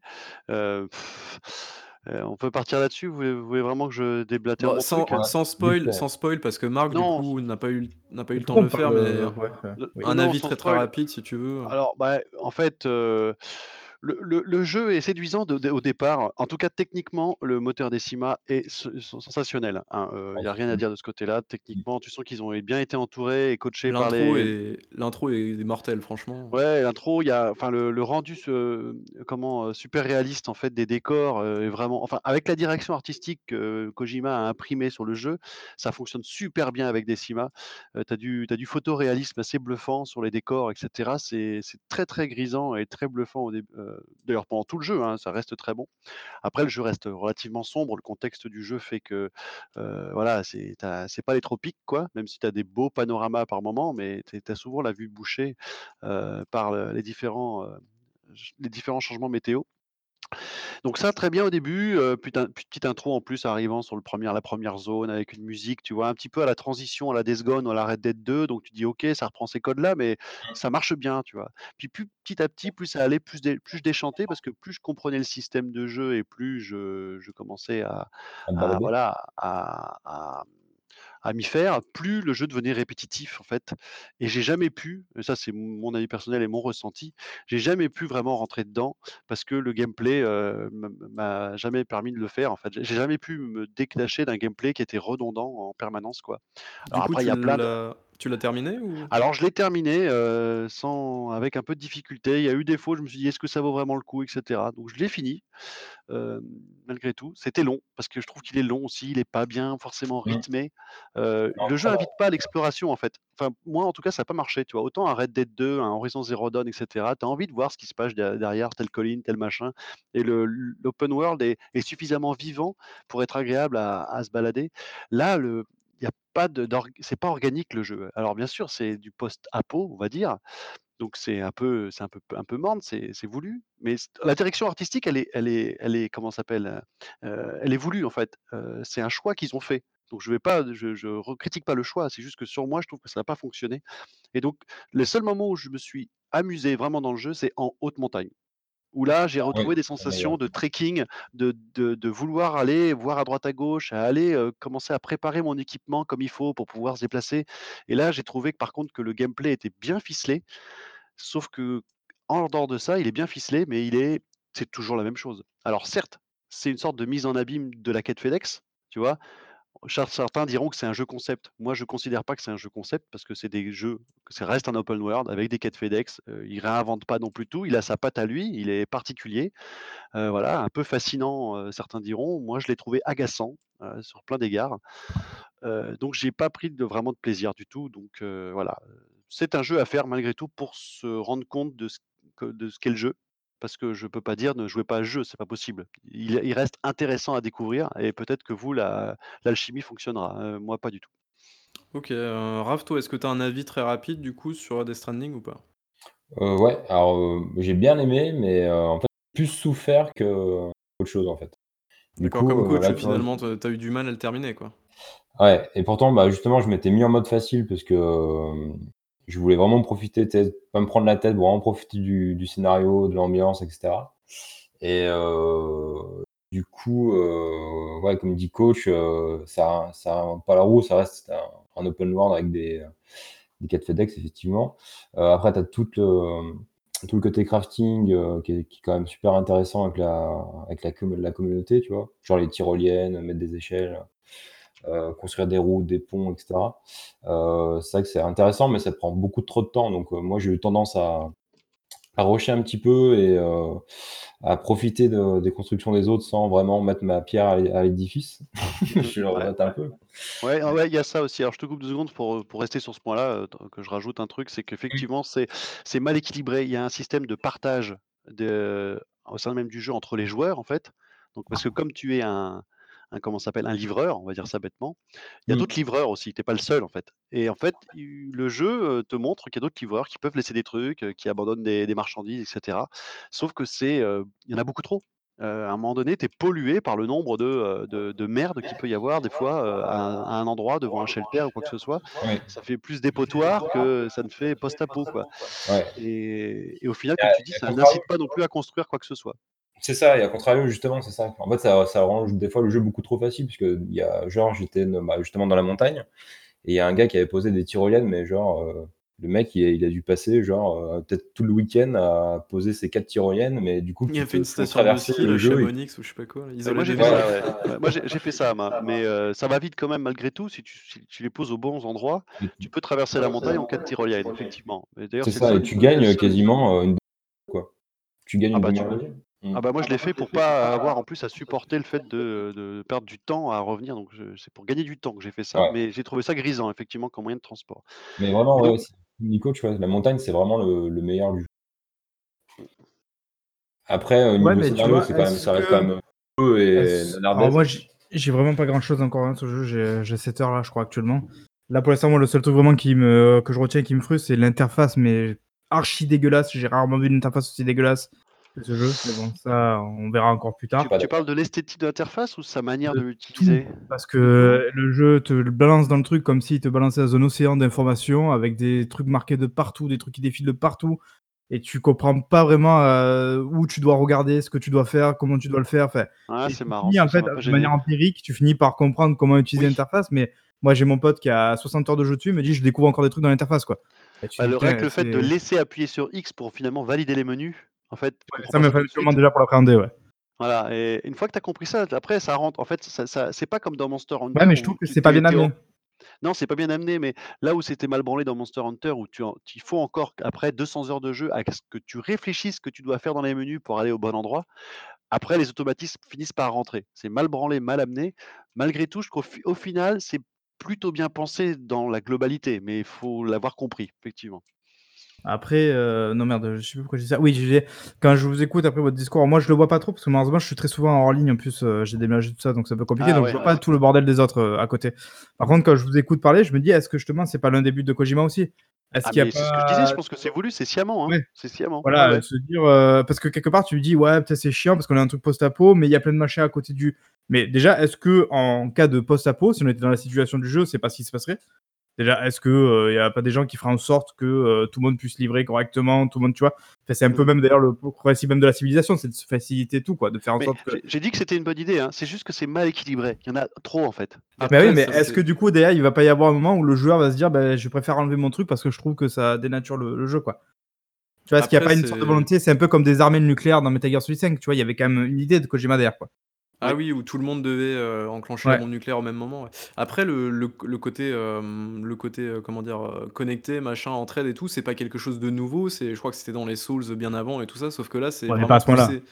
heu, on peut partir là-dessus? Vous voulez vous voulez vraiment que je déblatère Bah, mon truc? sans Ouais, sans vite spoil fait. sans spoil parce que Marc, du coup, n'a pas eu n'a pas eu le temps de le faire, mais oui. non, un non, avis sans très, très spoil. rapide si tu veux. Alors, bah, en fait, heu, le le le jeu est séduisant de au départ. En tout cas, techniquement, le moteur Decima est se sen sensationnel, hein, heu, il Ouais, y a rien à dire de ce côté-là. Techniquement, tu sens qu'ils ont bien été entourés et coachés par L'intro les est l'intro est mortelle, franchement. Ouais, l'intro, il y a enfin le le rendu comment, heu, super réaliste en fait des décors, heu, est vraiment enfin avec la direction artistique que Kojima a imprimée sur le jeu, ça fonctionne super bien avec Decima. Tu as du tu as du photoréalisme assez bluffant sur les décors et cetera. C'est très, très grisant et très bluffant au déb heu, d'ailleurs pendant tout le jeu, hein, ça reste très bon. Après le jeu reste relativement sombre, le contexte du jeu fait que, heu, voilà, c'est pas les tropiques quoi, même si tu as des beaux panoramas par moment, mais tu as souvent la vue bouchée, heu, par ch les différents changements météo. Donc ça, très bien au début, putain petite intro en plus arrivant sur le premier la première zone avec une musique, tu vois? Un petit peu à la transition à la Days Gone à la Red Dead 2, donc tu dis: «OK, ça reprend ces codes-là», mais ça marche bien, tu vois? Puis plus petit à petit, plus ça allait, plus dé plus je déchantais parce que plus je comprenais le système de jeu et plus je je commençais à voilà, à à à m'y faire, plus le jeu devenait répétitif en fait et j'ai jamais pu, et ça c'est mon avis personnel et mon ressenti, j'ai jamais pu vraiment rentrer dedans parce que le gameplay, me m'a jamais permis de le faire en fait. J'ai jamais pu me détacher d'un gameplay qui était redondant en permanence quoi. Du Alors coup, après il y a plein de tu l'as terminé ou? alors je l'ai terminé, heu, sans avec un peu de difficulté. Il y a eu des où je me suis dit: «Est-ce que ça vaut vraiment le coup?» et cetera. Donc je l'ai fini, hem, malgré tout. C'était long, parce que je trouve qu'il est long aussi, il est pas bien forcément Mmh. rythmé. Non, le jeu va. invite pas à l'exploration en fait. Enfin, moi en tout cas ça a pas marché, tu vois? Autant un Red Dead 2, un Horizon Zero Dawn et cetera, tu as envie de voir ce qui se passe de derrière telle colline, tel machin et l'open world est est suffisamment vivant pour être agréable à à se balader. Là, le il y a pas de c'est pas organique le jeu. Alors bien sûr, c'est du post-apo, on va dire, donc c'est un peu c'est un peu un peu morne, c'est voulu, mais la direction artistique, elle est elle est elle est comment s'appelle? Heu, elle est voulue en fait. Heu, c'est un choix qu'ils ont fait. Donc je vais pas je je recritique pas le choix, c'est juste que sur moi, je trouve que ça a pas fonctionné et donc les seuls moments où je me suis amusé vraiment dans le jeu, c'est en haute montagne. Où là, j'ai Oui, retrouvé des sensations de trekking, de de de vouloir aller voir à droite à gauche, à aller, heu, commencer à préparer mon équipement comme il faut pour pouvoir se déplacer et là, j'ai trouvé que par contre que le gameplay était bien ficelé, sauf qu'en dehors de ça, il est bien ficelé, mais il est c'est toujours la même chose. Alors certes, c'est une sorte de mise en abîme de la quête FedEx, tu vois? Certains diront que c'est un jeu concept. Moi, je considère pas que c'est un jeu concept parce que c'est des jeux que ça reste un open world avec des quêtes FedEx. Heu, il réinvente pas non plus tout. Il a sa patte à lui, il est particulier, heu, voilà, un peu fascinant, heu, certains diront. Moi, je l'ai trouvé agaçant, heu, sur plein d'égards. Donc j'ai pas pris vraiment de plaisir du tout, donc voilà, c'est un jeu à faire malgré tout pour se rendre compte de ce qu'est le jeu. Parce que je peux pas dire: «Ne jouez pas à ce jeu», c'est pas possible. Il il reste intéressant à découvrir et peut-être que vous la l'alchimie fonctionnera, heu, moi pas du tout. OK, Raph, toi, est-ce que tu as un avis très rapide du coup sur Death Stranding ou pas? Heu, ouais, alors, heu, j'ai bien aimé, mais, en fait, plus souffert que autre chose, en fait. Du D'accord, coup, comme coach, là, finalement, tu as eu du mal à le terminer, quoi? Ouais et pourtant, bah, justement, je m'étais mis en mode facile parce que, je voulais vraiment profiter, pas me prendre la tête, vraiment profiter du scénario, de l'ambiance et cetera et heu, du coup, heu, ouais, comme dit coach, heu, ça ça pas la roue, ça reste un open world avec des, des quêtes FedEx, effectivement. Après, tu as toute le tout le côté crafting, qui est quand même super intéressant avec la avec la la communauté, tu vois? Genre les tyroliennes, mettre des échelles, heu, construire des routes, des ponts et cetera. Heu, c'est vrai que c'est intéressant, mais ça prend beaucoup trop de temps donc heu, moi, j'ai eu tendance à à rusher un petit peu et à profiter de des constructions des autres sans vraiment mettre ma pierre à l'é à l'édifice. Je le regrette un peu. Ouais, ah ouais, il y a ça aussi. Alors je te coupe 2 secondes pour, rester sur ce point-là, que je rajoute un truc, c'est qu'effectivement, c'est c'est mal équilibré. Il y a un système de partage de au sein même du jeu entre les joueurs, en fait. Donc parce que comme tu es un un comment s'appelle? Un livreur, on va dire ça bêtement, il y a Mmh. d'autres livreurs aussi, tu es pas le seul, en fait et en fait, le jeu, te montre qu'il y a d'autres livreurs qui peuvent laisser des trucs, qui abandonnent des des marchandises et cetera. Sauf que c'est, il y en a beaucoup trop. À un moment donné, tu es pollué par le nombre de, de de merde qu'il peut y avoir des fois, à un à un endroit devant un shelter ou quoi que ce soit. Ça fait plus dépotoir que ça ne fait post-apo, quoi Ouais. et et au final, comme tu dis, ça n'incite pas non plus à construire quoi que ce soit. C'est ça et à contrario, justement, c'est ça. En fait, ça ça rend des fois le jeu beaucoup trop facile puisqu'il y a genre, j'étais bah, justement dans la montagne et il y a un gars qui avait posé des tyroliennes, mais genre, heu, le mec, il a il a dû passer genre, heu, peut-être tout le week-end à poser ses 4 tyroliennes, mais du coup, Il a fait une station de ski, le il Chamonix ou je sais pas quoi, moi j'ai fait Ouais. ça, fait mais heu, ça va vite quand même malgré tout si tu si tu les poses aux bons endroits, tu peux traverser la montagne en 4 tyroliennes, effectivement. C'est ça et tu gagnes, quasiment, une quoi. Tu gagnes ah une bah. Mmh. Ah bah, moi je l'ai fait pour pas avoir en plus à supporter le fait de de perdre du temps à revenir, donc je c'est pour gagner du temps que j'ai fait ça, Ouais. mais j'ai trouvé ça grisant effectivement comme moyen de transport. Mais vraiment, Mais ouais, donc ouais, c'est Nico, tu vois, la montagne, c'est vraiment le le meilleur du jeu. Après, au Ouais, niveau mais tu scénario, vois, c'est quand même est-ce ça reste quand que même, peu et est-ce alors nanardesque. moi, j'ai j'ai vraiment pas grand-chose encore, hein, sur le jeu, j'ai j'ai 7 heures là, je crois, actuellement. Là, pour l'instant, moi, le seul truc vraiment qui me que je retiens et qui me frustre, c'est l'interface, mais archi dégueulasse. J'ai rarement vu une interface aussi dégueulasse ce jeu, mais bon, ça, on verra encore plus tu tard. tu parles de l'esthétique de l'interface ou sa manière de De l'utiliser? parce De que le jeu te balance dans le truc comme s'il te balançait dans un océan d'informations avec des trucs marqués de partout, des trucs qui défilent de partout et tu comprends pas vraiment, heu, où tu dois regarder, ce que tu dois faire, comment tu dois le faire, enfin Ah, c'est marrant finis, en fait, de manière empirique, tu finis par comprendre comment utiliser Oui, l'interface, mais moi, j'ai mon pote qui a 60 heures de jeu dessus, il me dit: «Je découvre encore des trucs dans l'interface, quoi» bah, le rien que «Putain, le fait de c'est» laisser appuyer sur X pour finalement valider les menus, en fait, ouais, ça me de sûrement déjà pour l'appréhender, ouais. Voilà et une fois que tu as compris ça, après ça rentre en fait, ça ça c'est pas comme dans Monster Ouais, Hunter mais je trouve que c'est pas bien amené. en Non, c'est pas bien amené, mais là où c'était mal branlé dans Monster Hunter, où tu en il faut encore après 200 heures de jeu à ce que tu réfléchisses ce que tu dois faire dans les menus pour aller au bon endroit. Après les automatismes finissent par rentrer. C'est mal branlé, mal amené. Malgré tout, je trouve au final, c'est plutôt bien pensé dans la globalité, mais il faut l'avoir compris, effectivement. Après, heu, non merde, je sais plus pourquoi je dis ça. Oui, je quand je vous écoute après votre discours, moi je le vois pas trop parce que malheureusement je suis très souvent hors ligne en plus, heu, j'ai déménagé tout ça donc c'est un peu compliqué Ah donc je ouais, vois ouais. pas tout le bordel des autres, heu, à côté. Par contre, quand je vous écoute parler, je me dis: «Est-ce que justement c'est pas l'un des buts de Kojima aussi?» Est-ce Ah qu'il y a mais c'est ce que je disais, je pas pense que c'est voulu, c'est sciemment, hein. ouais, C'est sciemment. Ouais, voilà, ouais. se dire, parce que quelque part tu lui dis: «Ouais, peut-être c'est chiant parce qu'on a un truc post-apo, mais il y a plein de machins à côté du» mais déjà, est-ce qu'en cas de post-apo, si on était dans la situation du jeu, c'est pas ce qui se passerait? Déjà, est-ce que, il y a pas des gens qui feraient en sorte que, heu, tout le monde puisse livrer correctement, tout le monde tu vois? Enfin, c'est un peu Mmh même d'ailleurs le principe même de la civilisation, c'est de se faciliter tout quoi, de faire en Mais sorte que j'ai dit que c'était une bonne idée, hein. C'est juste que c'est mal équilibré. Il y en a trop, en fait. Il y a mais oui, mais est-ce que du coup derrière, il va pas y avoir un moment où le joueur va se dire: «Bah, je préfère enlever mon truc parce que je trouve que ça dénature le le jeu quoi»? Tu vois? Est-ce qu'il y a pas une sorte de c'est volonté? C'est un peu comme des armées nucléaires dans Metal Gear Solid 5, tu vois? Il y avait quand même une idée de Kojima derrière quoi. Ah Oui. oui, où tout le monde devait, heu, enclencher la Ouais. bombe nucléaire au même moment, ouais. Après le le c le côté, le côté, heu, comment dire? Connecté, machin, entraide et tout, c'est pas quelque chose de nouveau, c'est je crois que c'était dans les Souls, bien avant et tout ça, sauf que là, c'est pas à vraiment ce point-là. poussé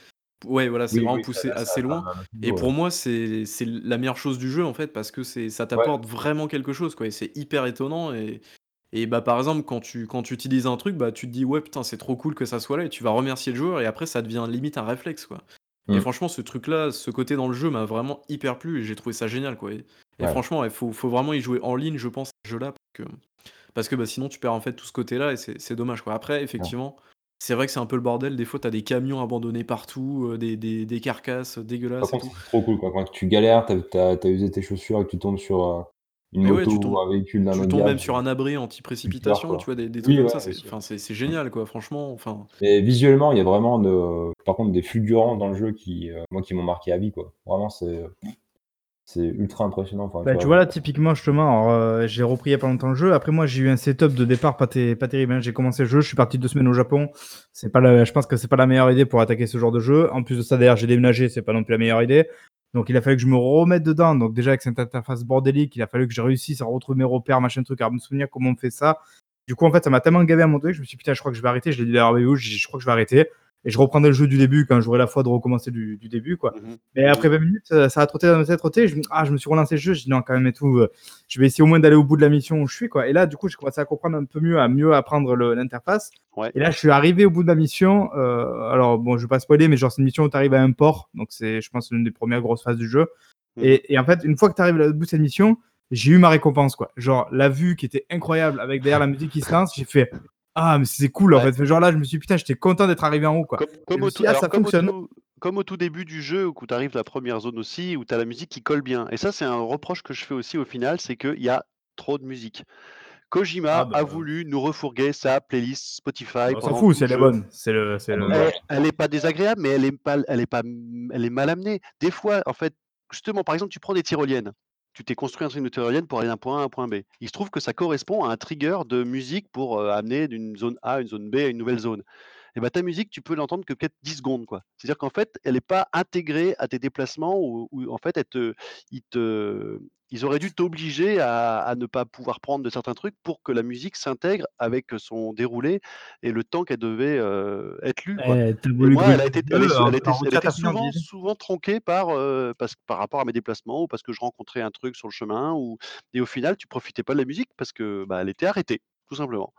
ouais, voilà, c'est Oui, vraiment oui, ça poussé là, ça assez loin un autre et niveau, ouais. pour moi, c'est c'est la meilleure chose du jeu, en fait, parce que c'est ça Ouais, t'apporte vraiment quelque chose, quoi et c'est hyper étonnant et Et bah, par exemple, quand tu quand tu utilises un truc, bah, tu te dis: «Ouais, putain, c'est trop cool que ça soit là» et tu vas remercier le joueur et après ça devient limite un réflexe, quoi. Et Mmh. franchement, ce truc-là, ce côté dans le jeu m'a vraiment hyper plu et j'ai trouvé ça génial, quoi et et Ouais. franchement, il faut faut vraiment y jouer en ligne, je pense, à ce jeu-là, parce que parce que, bah, sinon tu perds, en fait, tout ce côté-là et c'est c'est dommage, quoi. Après, Ouais. effectivement, c'est vrai que c'est un peu le bordel. Des fois, tu as des camions abandonnés partout, heu, des des des carcasses Par dégueulasses et contre, tout. c'est trop cool, quoi. Quand tu galères, tu as tu as usé tes chaussures et que tu tombes sur, heu, une ouais, tu ou tombes un véhicule d'un tu autre tombes gars, même sur un abri anti-précipitation, tu vois? Des des trucs Oui, comme ouais, ça, c'est sûr. enfin, c'est c'est génial, quoi, franchement, enfin Et visuellement, il y a vraiment de par contre des fulgurants dans le jeu qui, heu, moi, qui m'ont marqué à vie, quoi. Vraiment, c'est, c'est ultra impressionnant, enfin, Bah, tu vois? là, typiquement, justement, heu, j'ai repris il y a pas longtemps le jeu. Après moi, j'ai eu un setup de départ pas terrible, hein. J'ai commencé le jeu, je suis parti 2 semaines au Japon. C'est pas la je pense que c'est pas la meilleure idée pour attaquer ce genre de jeu. En plus de ça, d'ailleurs, j'ai déménagé, c'est pas non plus la meilleure idée. Donc il a fallu que je me remette dedans. Donc déjà avec cette interface bordélique, il a fallu que je réussisse à retrouver mes repères, machin truc, à me souvenir comment on fait ça. Du coup, en fait, ça m'a tellement gavé à mon truc, je me suis dit: «Putain, je crois que je vais arrêter». Je l'ai dit à dit: «Je crois que je vais arrêter» et je reprendrai le jeu du début quand j'aurai la foi de recommencer du du début, quoi. Mmh mh. Mais après 20 minutes, ça a trotté dans ma tête, trotté, je ah, je me suis relancé le jeu, j'ai dit: «Non, quand même et tout, heu, je vais essayer au moins d'aller au bout de la mission où je suis, quoi» et là, du coup, j'ai commencé à comprendre un peu mieux, à mieux apprendre l'interface Ouais. et là, je suis arrivé au bout de ma mission, heu, alors bon, je vais pas spoiler, mais genre, c'est une mission où tu arrives à un port, donc c'est, je pense, l'une des premières grosses phases du jeu Mmh mh. et et en fait, une fois que tu arrives au bout de cette mission, j'ai eu ma récompense, quoi. Genre la vue qui était incroyable avec derrière la musique qui se lance, j'ai fait: «Ah, mais c'est cool, en Ouais. fait». Genre là, je me suis dit: «Putain, j'étais content d'être arrivé en haut, quoi» Comme au tout dit: «Ah, alors ça comme au fonctionne». tout comme au tout début du jeu où tu arrives la première zone aussi, où tu as la musique qui colle bien et ça, c'est un reproche que je fais aussi au final, c'est qu'il y a trop de musique. Ah Kojima a bah voulu nous refourguer sa playlist Spotify on s'en fout tout si le elle est jeu. bonne, c'est le c'est le Elle elle est pas désagréable, mais elle est pas elle est pas elle est mal amenée. Des fois, en fait, justement, par exemple, tu prends des tyroliennes. Tu t'es construit un truc tyrolienne pour aller d'un point A à un point B. Il se trouve que ça correspond à un trigger de musique pour, heu, amener d'une zone A à une zone B à une nouvelle zone. Et bah, ta musique, tu peux l'entendre que peut-être 10 secondes. C'est-à-dire qu'en fait, elle est pas intégrée à tes déplacements ou en fait, elle ils te ils auraient dû t'obliger à à ne pas pouvoir prendre de certains trucs pour que la musique s'intègre avec son déroulé et le temps qu'elle devait, heu, être lue, quoi. Eh, moi, elle a été elle jeu est en elle était elle le souvent tronquée par, heu, parce par rapport à mes déplacements ou parce que je rencontrais un truc sur le chemin ou et au final, tu profitais pas de la musique parce que, bah, elle était arrêtée, tout simplement.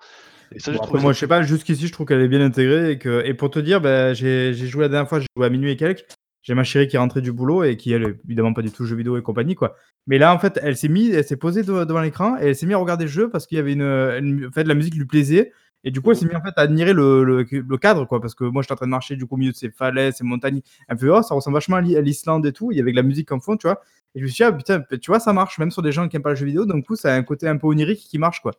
Et ça, j'ai Bon après trouvé ça moi je sais pas, jusqu'ici je trouve qu'elle est bien intégrée et que et pour te dire, bah, j'ai j'ai joué la dernière fois, j'ai joué à minuit et quelques. J'ai ma chérie qui est rentrée du boulot et qui elle, évidemment pas du tout jeux vidéo et compagnie, quoi. Mais là en fait, elle s'est mise elle s'est posée de devant l'écran et elle s'est mise à regarder le jeu parce qu'il y avait une, en fait la musique lui plaisait et du coup elle s'est mise en fait à admirer le le cadre, quoi. Parce que moi j'étais en train de marcher du coup au milieu de ces falaises, ces montagnes. Me fait: «Oh ça ressemble vachement à l'I à l'Islande et tout». Il y avait de la musique en fond, tu vois? Et je me suis dit: «Ah putain, tu vois ça marche même sur des gens qui aiment pas le jeu vidéo». D'un coup ça a un côté un peu onirique qui marche, quoi.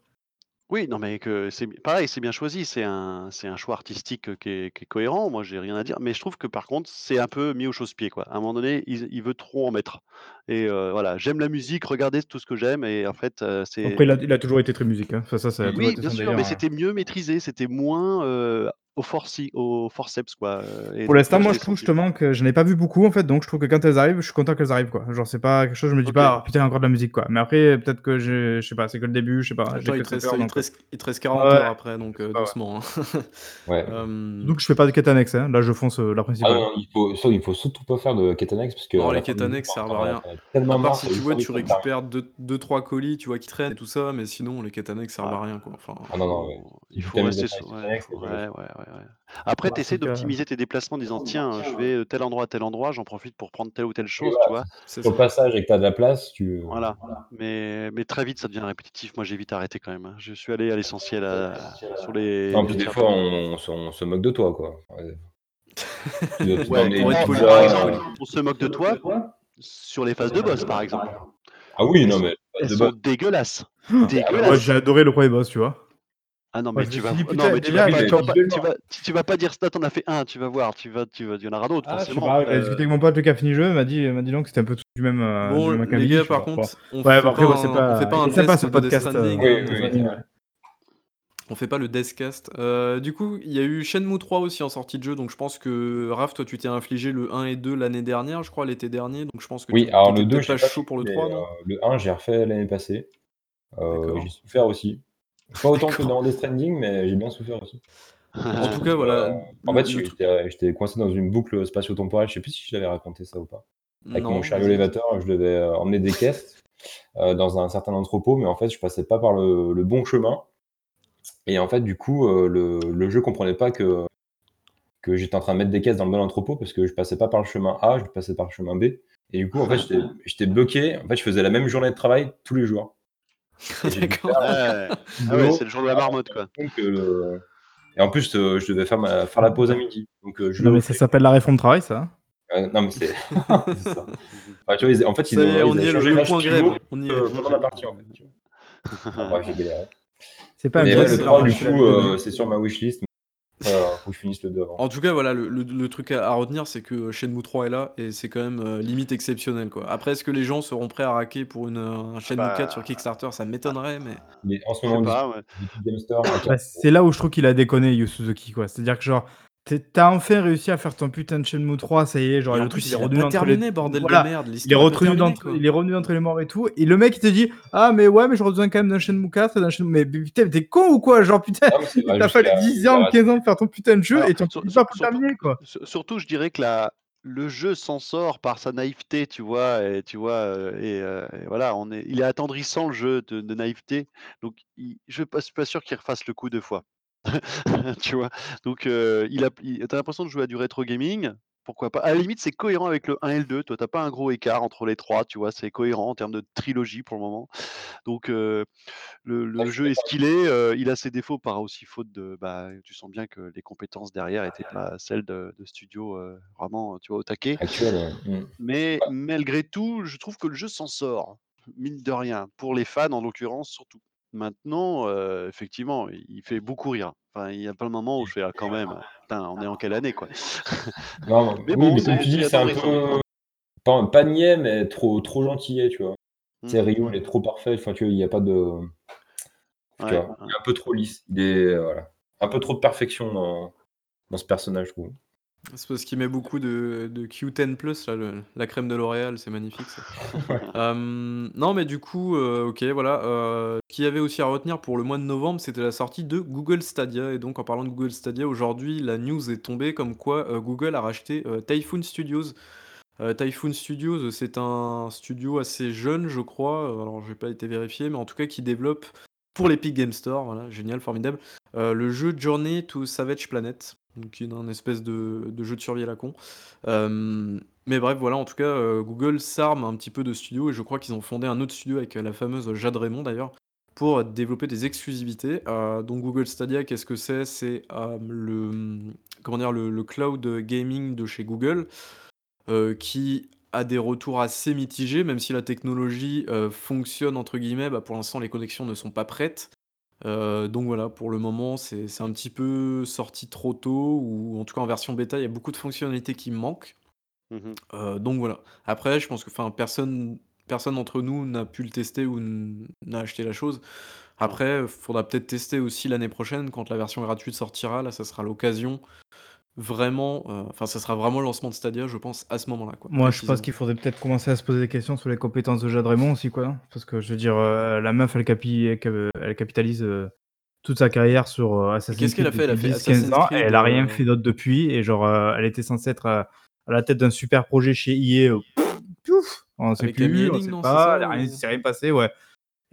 Oui, non, mais que c'est pareil, c'est bien choisi, c'est un c'est un choix artistique, heu, qui est qui est cohérent. Moi, j'ai rien à dire, mais je trouve que par contre, c'est un peu mis au chausse-pied, quoi. À un moment donné, il il veut trop en mettre et heu, voilà: «J'aime la musique, regardez tout ce que j'aime» et en fait, heu, Après c'est il a il a toujours été très musique, hein. Enfin ça, ça a toujours Oui, été bien son sûr, délire, mais hein. c'était mieux maîtrisé, c'était moins, heu, au forci au forceps, quoi, et Pour l'instant, moi, je je trouve justement que j'en ai pas vu beaucoup en fait, donc je trouve que quand elles arrivent, je suis content qu'elles arrivent, quoi. Genre c'est pas quelque chose, je me dis pas: «Oh putain encore de la musique», quoi. Mais après peut-être que je sais pas, c'est que le début, je sais pas, Attends, il que te reste peur il te donc, heu reste il te reste ouais, 40 heures après donc je ouais. doucement, hein. Ouais. Donc je fais pas de quête annexe, hein. Là je fonce, la Ah non, principale. non, il faut ça, il faut surtout pas faire de quête annexe parce Non, la les quêtes annexes servent en à rien. À part si que tu vois, tu que récupères deux 2-3 colis, tu vois, qui traînent et tout ça, mais sinon les quêtes annexes servent Ouais. à rien, quoi. Enfin Ah non, non, il faut rester sur ouais, ouais, ouais, ouais, ouais. Après, Bah, tu essaies d'optimiser tes déplacements en disant: «Tiens, je vais de tel endroit à tel endroit, j'en profite pour prendre telle ou telle chose», tu vois? le passage et que tu as de la place, tu, heu, Voilà, voilà. mais mais très vite, ça devient répétitif. Moi, j'ai vite arrêté quand même, hein. Je suis allé à l'essentiel, à sur les Non, puis des fois, on on se on se moque de toi, quoi. Ouais. Ouais, par exemple, on se moque de toi sur les phases de boss, par exemple. Ah oui, non, mais elles sont dégueulasses, ah Moi j'ai adoré le 1er boss, tu vois? Ah non, mais tu vas tu vas pas pas pas dire ça, tu en as fait 1, tu vas voir, tu vas tu vas il y en aura d'autres Ah forcément, pas, discuté avec mon pote qui a fini le jeu, il m'a dit m'a dit: «Donc c'était un peu tous du même, du Bon, même les acabit». gars, par contre, on Ouais, fait bah, pas après, c'est un on fait pas pas un est sympa ce podcast, hein. On fait pas le deathcast. Heu, du coup, il y a eu Shenmue 3 aussi en sortie de jeu, donc je pense que Raph, toi, tu t'es infligé le 1 et 2 l'année dernière, je crois, l'été dernier, donc je pense que Oui, alors le 2, peut-être je l'ai pas pas chaud pour le mais 3, heu, non? le 1, j'ai refait l'année passée. Heu, j'ai souffert aussi. Pas autant que dans Death Stranding, mais j'ai bien souffert aussi. En tout cas, voilà, en le fait, j'étais j'étais coincé dans une boucle spatio-temporelle, je sais plus si je t'avais raconté ça ou pas. Avec mon Non, chariot vas-y. élévateur, je devais, heu, emmener des caisses, heu, dans un certain entrepôt, mais en fait, je passais pas par le le bon chemin Et en fait, du coup, le le jeu comprenait pas que que j'étais en train de mettre des caisses dans le bon entrepôt parce que je passais pas par le chemin A, je passais par le chemin B et du coup, en fait, j'étais bloqué. En fait, je faisais la même journée de travail tous les jours. D'accord. Ah ouais, c'est le jour de la marmotte, quoi. Et en plus, je devais faire ma faire la pause à midi. Donc, je Non mais ça s'appelle la réforme de travail ça? non mais c'est ça. tu vois, en fait, ils ont on y est, le point grève. On y est. pendant la partie, en fait, tu vois? j'ai galéré. C'est pas Mais ouais, le 3, du coup, c'est sur ma wishlist faut que je finisse le 2 avant. En tout cas, voilà, le, le- le truc à, à retenir, c'est que Shenmue 3 est là et c'est quand même euh, limite exceptionnel, quoi. Après, est-ce que les gens seront prêts à raquer pour une, euh, un Shenmue Bah, 4 sur Kickstarter? Ça m'étonnerait, mais Mais en ce Je sais moment, pas, ouais. Epic Game Store, à Bah, c'est là où je trouve qu'il a déconné, Yu Suzuki, quoi. C'est-à-dire que, genre, t'es- t'as enfin réussi à faire ton putain de Shenmue 3, ça y est, genre, Et le en truc, plus, il est il a revenu pas entre terminé, les... bordel de Voilà. merde. Il est, L'histoire est pas revenu terminée, d'entre... quoi. il est revenu entre les morts et tout. Et le mec, il te dit Ah, mais ouais, mais je besoin quand même d'un Shenmue 4 et d'un Shenmue. Mais putain, t'es con ou quoi Genre, putain, Non, mais c'est vrai, t'as fallu jusqu'à- 10 ans, jusqu'à- 15 ans de faire ton putain de jeu Alors, et tu sur- sur- pas pour surtout- terminer, quoi. Sur- Surtout, je dirais que la, le jeu s'en sort par sa naïveté, tu vois, et tu vois, euh, et, euh, et voilà, on est, il est attendrissant le jeu de, de naïveté, donc il- je ne suis pas sûr qu'il refasse le coup deux fois, tu vois? Donc il a, il- t'as l'impression de jouer à du rétro gaming, pourquoi pas? À la limite, c'est cohérent avec le 1 et le 2. Toi, t'as pas un gros écart entre les trois, tu vois, c'est cohérent en termes de trilogie pour le moment. Donc le, je jeu est ce qu'il est. il a ses défauts par aussi faute de. Bah, tu sens bien que les compétences derrière n'étaient pas celles de, de studio euh, vraiment, tu vois, au taquet. Actuel, ouais. Mm. Mais malgré tout, je trouve que le jeu s'en sort, mine de rien, pour les fans en l'occurrence surtout. Maintenant, effectivement, il fait beaucoup rire. Enfin, il n'y a pas le moment où je fais ah, quand même, putain, on est en quelle année quoi? Non, Mais oui, bon, mais c'est- comme tu dis, c'est c'est un peu pas, pas niais, mais trop, trop gentillet, tu vois. Mm. C'est Rio, il est trop parfait. Enfin, tu vois, il n'y a pas de. tu Ouais, vois, il est un peu trop lisse. Il est, voilà. Un peu trop de perfection dans, dans ce personnage, je trouve. C'est parce qu'il met beaucoup de, de Q10+, là, le- la crème de L'Oréal, c'est magnifique ça. Euh, non mais du coup, euh, ok voilà. Euh, ce qu'il y avait aussi à retenir pour le mois de novembre, c'était la sortie de Google Stadia. Et donc en parlant de Google Stadia, aujourd'hui la news est tombée comme quoi euh, Google a racheté euh, Typhoon Studios. Euh, Typhoon Studios, c'est un studio assez jeune, je crois. Euh, Alors, j'ai pas été vérifié, mais en tout cas, qui développe pour l'Epic Game Store, voilà, génial, formidable, euh, le jeu Journey to Savage Planet, donc qui est un espèce de, jeu de survie à la con. Euh, mais bref, voilà, en tout cas, euh, Google s'arme un petit peu de studios et je crois qu'ils ont fondé un autre studio avec la fameuse Jade Raymond d'ailleurs pour développer des exclusivités. Euh, donc Google Stadia, qu'est-ce que c'est? C'est le le, cloud gaming de chez Google qui a des retours assez mitigés, même si la technologie fonctionne entre guillemets. Bah, pour l'instant, les connexions ne sont pas prêtes. Euh, donc voilà, pour le moment, c'est c'est un petit peu sorti trop tôt, ou en tout cas en version bêta, il y a beaucoup de fonctionnalités qui manquent. Mhm. Euh, donc voilà. Après, je pense que enfin, personne, personne d'entre nous n'a pu le tester ou n- n'a acheté la chose. Après, il faudra peut-être tester aussi l'année prochaine quand la version gratuite sortira. Là, ça sera l'occasion vraiment. euh, Enfin, ça sera vraiment le lancement de Stadia, je pense, à ce moment-là. quoi, Moi, je pense précisément. qu'il faudrait peut-être commencer à se poser des questions sur les compétences de Jade Raymond aussi, quoi. Parce que je veux dire, euh, la meuf, elle, capi- elle cap- elle capitalise euh, toute sa carrière sur euh, Assassin's qu'est-ce qu'elle a fait? Elle a depuis fait 10, 15 Assassin's ans, Creed, et elle a rien fait d'autre depuis. Et genre, elle était censée être à la tête d'un super projet chez EA. pouf, on sait Avec plus, Amy on Hennig, sait non, c'est pas, ça, elle a rien- ou- il s'est rien passé, ouais.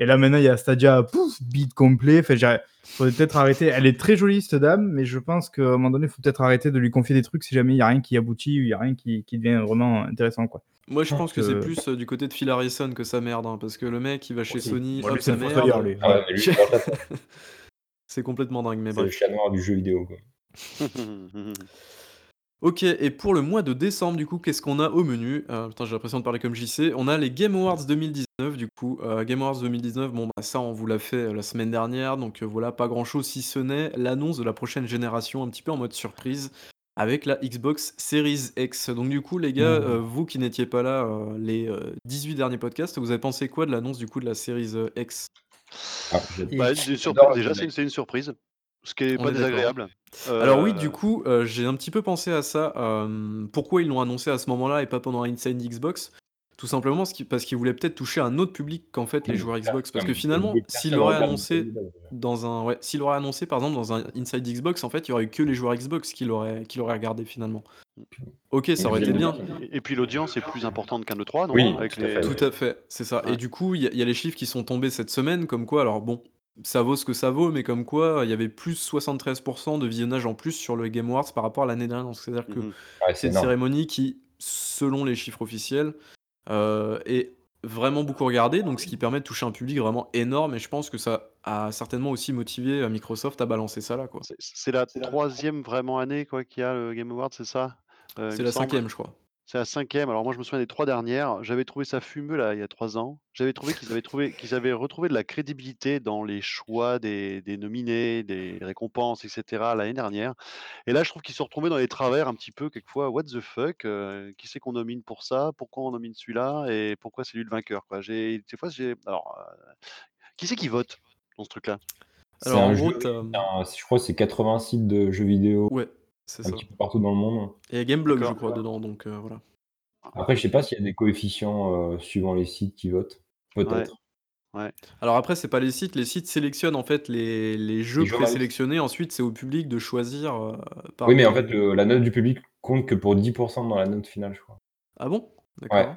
Et là, maintenant, il y a Stadia, pouf, beat complet. Fait, il faudrait peut-être arrêter. Elle est très jolie, cette dame, mais je pense qu'à un moment donné, il faut peut-être arrêter de lui confier des trucs si jamais il n'y a rien qui aboutit ou il n'y a rien qui, qui devient vraiment intéressant, quoi. Moi, je pense que c'est Euh, plus euh, du côté de Phil Harrison que ça merde, hein, parce que le mec, il va chez Aussi. Sony, Moi, hop, le merde. Ah c'est complètement dingue, mais C'est le bref. chat noir du jeu vidéo. Quoi. Ok, et pour le mois de décembre, du coup, qu'est-ce qu'on a au menu Euh, Putain, j'ai l'impression de parler comme JC. On a les Game Awards 2019, du coup. Euh, Game Awards 2019, bon, bah, ça, on vous l'a fait euh, la semaine dernière, donc euh, voilà, pas grand-chose, si ce n'est l'annonce de la prochaine génération, un petit peu en mode surprise, avec la Xbox Series X. Donc du coup, les gars, Mmh. euh, vous qui n'étiez pas là euh, les euh, 18 derniers podcasts, vous avez pensé quoi de l'annonce, du coup, de la Series euh, X? Ah, Bah, des surprises, déjà, c'est mec. une, c'est une surprise, ce qui est On pas est d'accord. désagréable. Alors oui, Euh, du coup, euh, j'ai un petit peu pensé à ça. euh, pourquoi ils l'ont annoncé à ce moment-là et pas pendant Inside Xbox? Tout simplement parce qu'ils parce qu'ils voulaient peut-être toucher un autre public qu'en fait les joueurs Xbox. Parce que finalement, Personne s'il ne aurait regarde annoncé dans un, ouais, annoncé par exemple dans un Inside Xbox, en fait, il y aurait eu que les joueurs Xbox qui l'auraient qui l'auraient regardé finalement. Ok, ça aurait été bien. Et, et puis l'audience est plus importante qu'un E3, non? Oui, Avec tout à les... fait. Tout à fait, c'est ça. Ouais. Et du coup, il y, a- il y a les chiffres qui sont tombés cette semaine, comme quoi, alors bon, ça vaut ce que ça vaut, mais comme quoi, il y avait plus 73 de visionnage en plus sur le Game Awards par rapport à l'année dernière. c'est-à-dire que Mmh c'est une cérémonie qui, selon les chiffres officiels, euh, est vraiment beaucoup regardée, donc ce qui permet de toucher un public vraiment énorme et je pense que ça a certainement aussi motivé, euh, Microsoft à balancer ça là, quoi. C'est la troisième vraiment année quoi qu'il y a le Game Awards, c'est ça? Euh, c'est la cinquième, je crois. C'est la cinquième. Alors moi, je me souviens des trois dernières. J'avais trouvé ça fumeux là, il y a trois ans. J'avais trouvé qu'ils avaient trouvé qu'ils avaient retrouvé de la crédibilité dans les choix des, des nominés, des récompenses, etc. l'année dernière. Et là, je trouve qu'ils sont retrouvés dans les travers un petit peu quelquefois. What the fuck euh, Qui c'est qu'on nomine pour ça? Pourquoi on nomine celui-là? Et pourquoi c'est lui le vainqueur quoi? J'ai des fois j'ai alors euh, qui c'est qui vote dans ce truc-là? Alors en gros, je crois que c'est 80 sites de jeux vidéo. Ouais. C'est ça. partout dans le monde. Et il y a Gameblog, je crois, dedans, donc euh, voilà. Après, je sais pas s'il y a des coefficients euh, suivant les sites qui votent. Peut-être. Ouais. Alors après, c'est pas les sites. Les sites sélectionnent en fait les, les jeux présélectionnés. Ensuite, c'est au public de choisir. Euh, oui, mais en fait, la note du public compte que pour 10% dans la note finale, je crois. Ah bon? D'accord.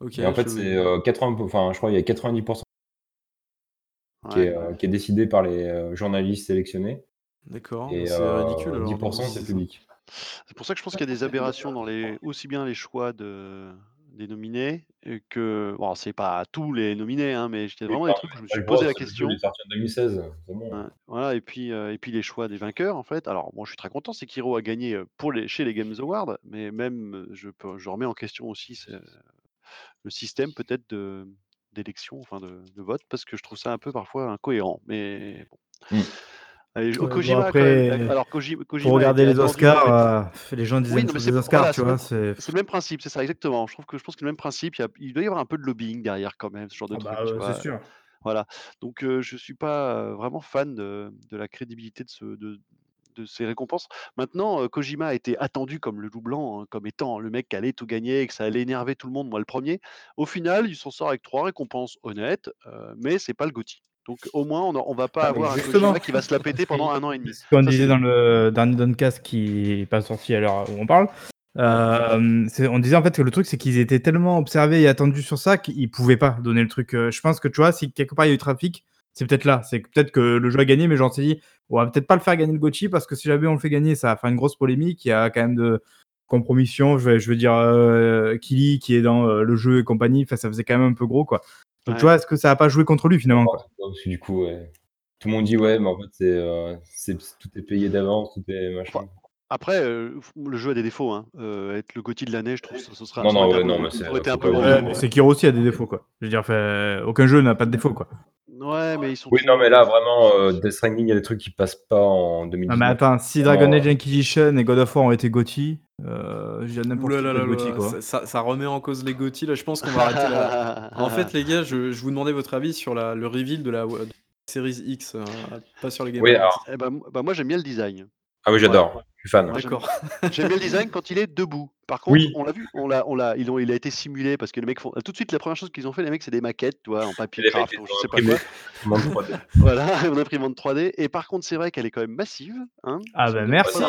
Ok. Et en fait, c'est 80. Enfin, je crois qu'il y a 90% qui, est, qui, est, décidé par les journalistes sélectionnés. D'accord, c'est ridicule 10% c'est public. C'est pour ça que je pense qu'il y a des aberrations dans les aussi bien les choix de des nominés que bon, c'est pas tous les nominés, hein, mais il y a vraiment des trucs où je me suis posé la question. en 2016, voilà et puis, et puis les choix des vainqueurs, en fait. Alors moi, je suis très content, c'est Sekiro a gagné, pour les chez les Games Awards, mais même, je je remets en question aussi le système peut-être de d'élection, enfin de de vote, parce que je trouve ça un peu parfois incohérent, mais bon. Après, alors pour regarder les Oscars, euh, les gens disaient les Oscars, tu vois. C'est le même principe, c'est ça, exactement. Je trouve que je pense que le même principe, il, doit y avoir un peu de lobbying derrière quand même, ce genre de ah truc. Bah, c'est sûr. Voilà. Donc je je suis pas vraiment fan de, la crédibilité de, ce, de, ces récompenses. Maintenant, Kojima a été attendu comme le loup blanc, hein, comme étant le mec qui allait tout gagner et que ça allait énerver tout le monde, moi le premier. Au final, il s'en sort avec trois récompenses honnêtes, mais c'est pas le Gotti. Donc au moins, on ne va pas ah, avoir un qui va se la péter pendant un an et demi. Ce qu'on disait dans le dernier Doncast qui n'est pas sorti à l'heure où on parle, euh, on disait en fait que le truc c'est qu'ils étaient tellement observés et attendus sur ça qu'ils pouvaient pas donner le truc. Euh, je pense que tu vois, si quelque part il y a eu trafic, c'est peut-être là. C'est peut-être que le jeu a gagné, mais j'en sais dit, on va peut-être pas le faire gagner le Gotti parce que si jamais on le fait gagner, ça va faire une grosse polémique. Il y a quand même de compromission. Je veux, je veux dire, euh, Kili qui est dans euh, le jeu et compagnie, ça faisait quand même un peu gros quoi. Donc, tu vois, est-ce que ça n'a pas joué contre lui finalement quoi? Parce que du coup, tout le monde dit ouais, mais en fait, euh, c'est, tout est payé d'avance, tout est machin. Après, euh, le jeu a des défauts. Hein. Euh, être le Gothi de l'année, je trouve que ce sera. Non, non, non, mais c'est. un peu c'est Kiro aussi a des défauts, quoi. Je veux dire, fait, aucun jeu n'a pas de défauts, quoi. Ouais, mais ils sont. Oui, non, mais là, vraiment, euh, Death Stranding, il y a des trucs qui passent pas en 2019. Non, mais attends, si Dragon Age Inquisition et God of War ont été Gotti, euh, j'ai n'importe Gotti, quoi. Ça, ça, remet en cause les Gotti, là, je pense qu'on va arrêter là. en fait, les gars, je, je, vous demandais votre avis sur la, le reveal de la, Series X, hein, pas sur les Game Oui, alors... eh ben, bah, moi, j'aime bien le design. Ah oui, j'adore. Je suis fan. D'accord. J'aime bien le design quand il est debout. Par contre, on l'a vu, on l'a, on l'a, ils ont, il a été simulé parce que les mecs font tout de suite la première chose qu'ils ont fait, les mecs, c'est des maquettes, tu vois, en papier craft, je sais pas quoi. 3D. voilà, une imprimante 3D. Et par contre, c'est vrai qu'elle est quand même massive. Hein, ah bah merci.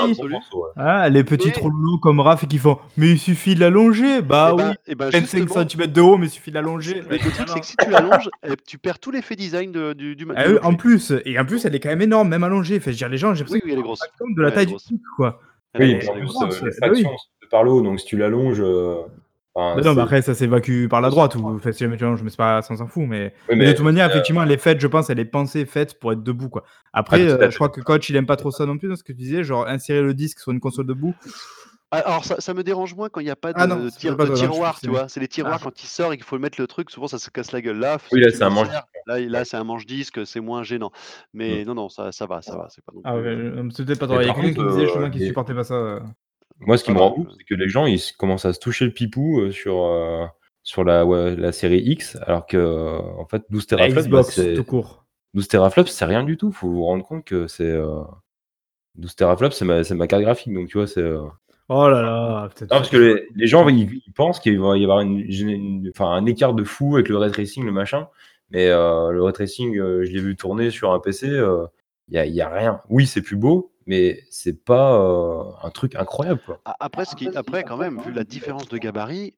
Ah, les petits et... comme Raph qui font, mais il suffit de l'allonger. Bah et oui. Bah, et bah 25 cm de haut, mais il suffit de l'allonger. Mais le truc, c'est que si tu l'allonges, eh, tu perds tous l'effet design de, du, du, ah, En plus, et en plus, elle est quand même énorme, même allongée. Fait, je dire, les gens, j'ai oui, oui, elle est grosse. de la taille du truc, quoi. Oui, en plus, euh, l'action par l'eau, donc si tu l'allonges. Euh, non, mais après, ça s'évacue par la droite, ou fait, si jamais tu l'allonges, mais c'est pas, ça s'en fout. Mais, mais, de toute manière, euh, effectivement, elle est faite, je pense, elle est pensée, faite pour être debout, quoi. Après, je crois que coach, il aime pas trop ça non plus, dans ce que tu disais, genre insérer le disque sur une console debout. Ah, alors ça, ça, me dérange moins quand il n'y a pas ah de, tiroir, tu vois. C'est les tiroirs ah. quand il sort et qu'il faut mettre le truc, souvent ça se casse la gueule. Là, oui, là c'est un manche. Là, là c'est un manche disque, c'est moins gênant. Mais mm. non, non, ça, ça va, ça va. C'est pas. Ah, c'est peut-être pas trop. Il y a quelqu'un qui disait justement qu'il supportait pas ça. Moi, ce qui me rend ouf, c'est que les gens, ils commencent à se toucher le pipou euh, sur, euh, sur la, la série X, alors que, en fait, 12 teraflops, bah, c'est tout court. 12 teraflops, c'est rien du tout. Faut vous rendre compte que c'est 12 euh, teraflops, c'est ma, ma, carte graphique, donc tu vois, c'est. Oh là là, peut-être. parce que les, gens, ils, pensent qu'il va y avoir une, enfin, un écart de fou avec le ray tracing, le machin. Mais le ray tracing, je l'ai vu tourner sur un PC, il n'y a, y a rien. Oui, c'est plus beau, mais c'est pas un truc incroyable. Quoi. Après, ce qui, après, quand même, vu la différence de gabarit,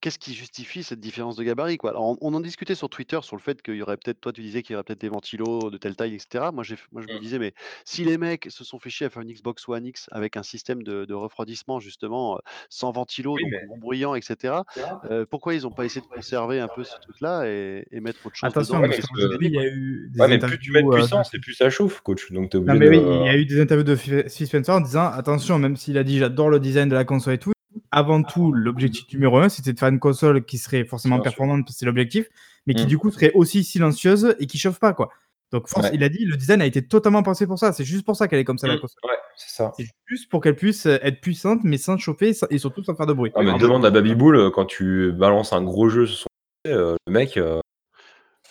qu'est-ce qui justifie cette différence de gabarit, quoi? Alors on en discutait sur Twitter sur le fait qu'il y aurait peut-être toi tu disais qu'il y aurait peut-être des ventilos de telle taille et cetera. Moi j'ai moi je me Mmh. disais: «Mais si les mecs se sont fait chier à faire une Xbox One X avec un système de de refroidissement justement, heu, sans ventilo Oui, donc mais non bruyant et cetera, heu, pourquoi ils ont pas essayé de conserver un peu ce truc-là et et mettre autre chose Attention, dedans?» Ouais, mais il y quoi. a eu des ouais, mais plus tu mets de interviews, heu, de puissance et plus ça chauffe, coach, donc tu es non, obligé mais de oui, il y a eu des interviews de Phil Phil Spencer en disant: «Attention, même s'il a dit: "J'adore le design de la console et tout", avant tout, l'objectif numéro 1, c'était de faire une console qui serait forcément performante, parce que c'est l'objectif, mais qui Mmh. du coup serait aussi silencieuse et qui chauffe pas, quoi». Donc force Ouais. il a dit: «Le design a été totalement pensé pour ça, c'est juste pour ça qu'elle est comme ça la Mmh. console». Ouais, c'est ça. C'est juste pour qu'elle puisse, heu, être puissante, mais sans chauffer et surtout sans faire de bruit. Ah mais Ah demande à Babybull, heu, quand tu balances un gros jeu sur son PC, heu, le mec,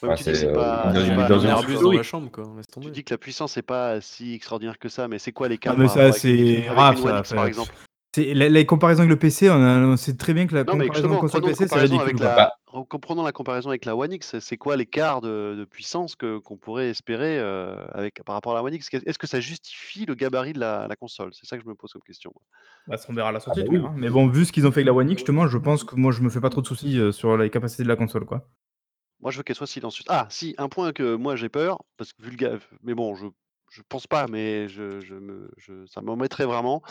Ouais, tu c'est, pas dans pas Un Airbus la chambre, quoi, tu dis que la puissance est pas si extraordinaire que ça, mais c'est quoi l'écart Ah mais par ça, c'est rare ça, par exemple? C'est les les comparaisons avec le PC, on a on sait très bien que la Non, mais comparaison justement, console PC, c'est comparaison ridicule, avec quoi. Bah la re prenons la comparaison avec la One X, c'est quoi l'écart de de puissance que qu'on pourrait espérer, heu, avec par rapport à la One X? Est-ce que ça justifie le gabarit de la la console? C'est ça que je me pose comme question. Bah, ça on verra à la ah sortie, bah oui. verras. Mais bon, vu ce qu'ils ont fait avec la One X, justement, je pense que moi je me fais pas trop de soucis, heu, sur les capacités de la console, quoi. Moi, je veux qu'elle soit silencieuse. Ah si, un point que moi j'ai peur, parce que vu le ga mais bon, je je pense pas, mais je je me je ça m'embêterait vraiment,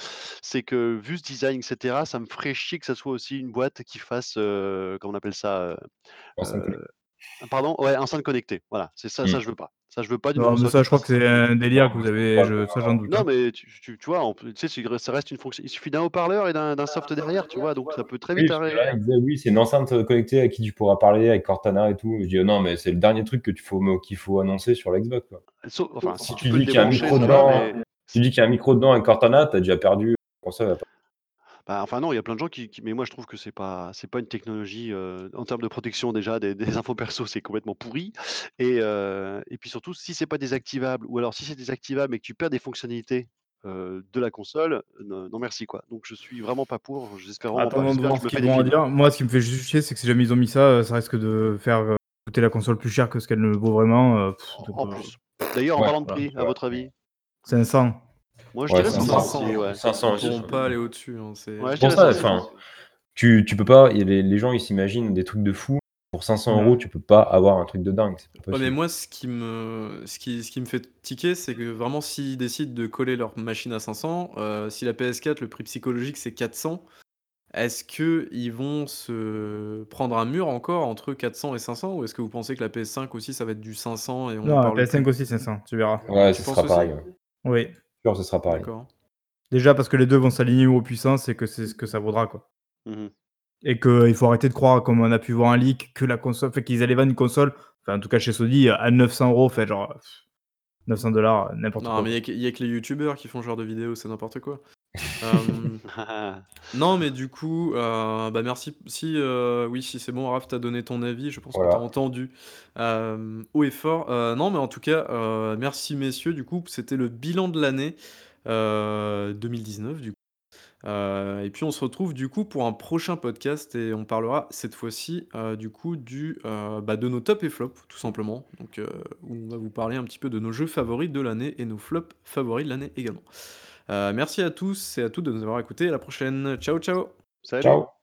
c'est que vu ce design et cetera, ça me ferait chier que ça soit aussi une boîte qui fasse, heu, comment on appelle ça? Enceinte heu, connectée. pardon? Ouais, enceinte connectée, voilà, c'est ça, ça Mmh. je veux pas. Ça je veux pas d'une Non, mais ça, je crois que c'est un délire que vous avez je ça j'en doute, non, hein. mais tu tu tu vois, on tu sais, ça reste une fonction il suffit d'un haut-parleur et d'un d'un soft derrière, tu vois? Donc ça peut très oui, vite que arrêter «Oui, c'est une enceinte, connectée à qui tu pourras parler avec Cortana et tout». Je dis: «Non, mais c'est le dernier truc que tu faut qu'il faut annoncer sur la Xbox, quoi». sau enfin, si Si tu dis qu'il y a un micro ça dedans mais tu dis qu'il y a un micro dedans avec Cortana, tu as déjà perdu, pas Bah, enfin non, il y a plein de gens qui qui mais moi je trouve que c'est pas c'est pas une technologie, en termes de protection déjà des des infos perso, c'est complètement pourri et puis surtout si c'est pas désactivable ou alors si c'est désactivable et que tu perds des fonctionnalités, de la console, non merci quoi. Donc je suis vraiment pas pour, j'espère vraiment pas. Attendons de J'espère que je ce me fais qu'ils des vont en films. dire. Moi, ce qui me fait juste chier, c'est que si jamais ils ont mis ça, ça risque de faire, coûter la console plus cher que ce qu'elle ne vaut vraiment, En donc en heu, plus. D'ailleurs en Ouais, parlant de voilà. prix, à votre avis? 500. Moi je ouais, dirais c'est 500 500. aussi, 500, ouais. 500 ils je pas aller au-dessus, hein, c'est Ouais, pour ça, 500 enfin, tu tu peux pas les les gens ils s'imaginent des trucs de fou. Pour 500 Non. €, tu peux pas avoir un truc de dingue, c'est pas Ouais, mais moi, ce qui me ce qui ce qui me fait tiquer, c'est que vraiment s'ils décident de coller leur machine à 500, heu, si la PS4, le prix psychologique, c'est 400, est-ce qu'ils vont se prendre un mur encore entre 400 et 500? Ou est-ce que vous pensez que la PS5 aussi, ça va être du 500 et on Non, la parle PS5 plus? aussi 500, tu verras. Ouais, ce sera aussi? pareil, ouais. Oui. Sûr, ce sera pareil. D'accord. Déjà parce que les 2 vont s'aligner aux puissances et que c'est ce que ça vaudra, quoi. Mmh mh. Et qu'il faut arrêter de croire, comme on a pu voir un leak, que la console enfin qu'ils allaient vendre une console, enfin en tout cas chez Sony, à 900 €, enfin genre, 900 $, n'importe Non, quoi, mais il y quoi. a que il y a que les youtubeurs qui font ce genre de vidéos, c'est n'importe quoi. Hem, non, mais du coup, heu, bah, merci si, heu, oui, si c'est bon, Raph, tu as donné ton avis, je pense qu'on t'a Voilà. entendu, hem, haut et fort. Heu, non, mais en tout cas, heu, merci messieurs, du coup, c'était le bilan de l'année, heu, 2019 du coup. Heu et puis on se retrouve du coup pour un prochain podcast et on parlera cette fois-ci, heu, du coup du, heu, bah, de nos tops et flops tout simplement. Donc, heu, où on va vous parler un petit peu de nos jeux favoris de l'année et nos flops favoris de l'année également. Heu, merci à tous et à toutes de nous avoir écoutés. À la prochaine. Ciao, ciao. Salut. Ciao.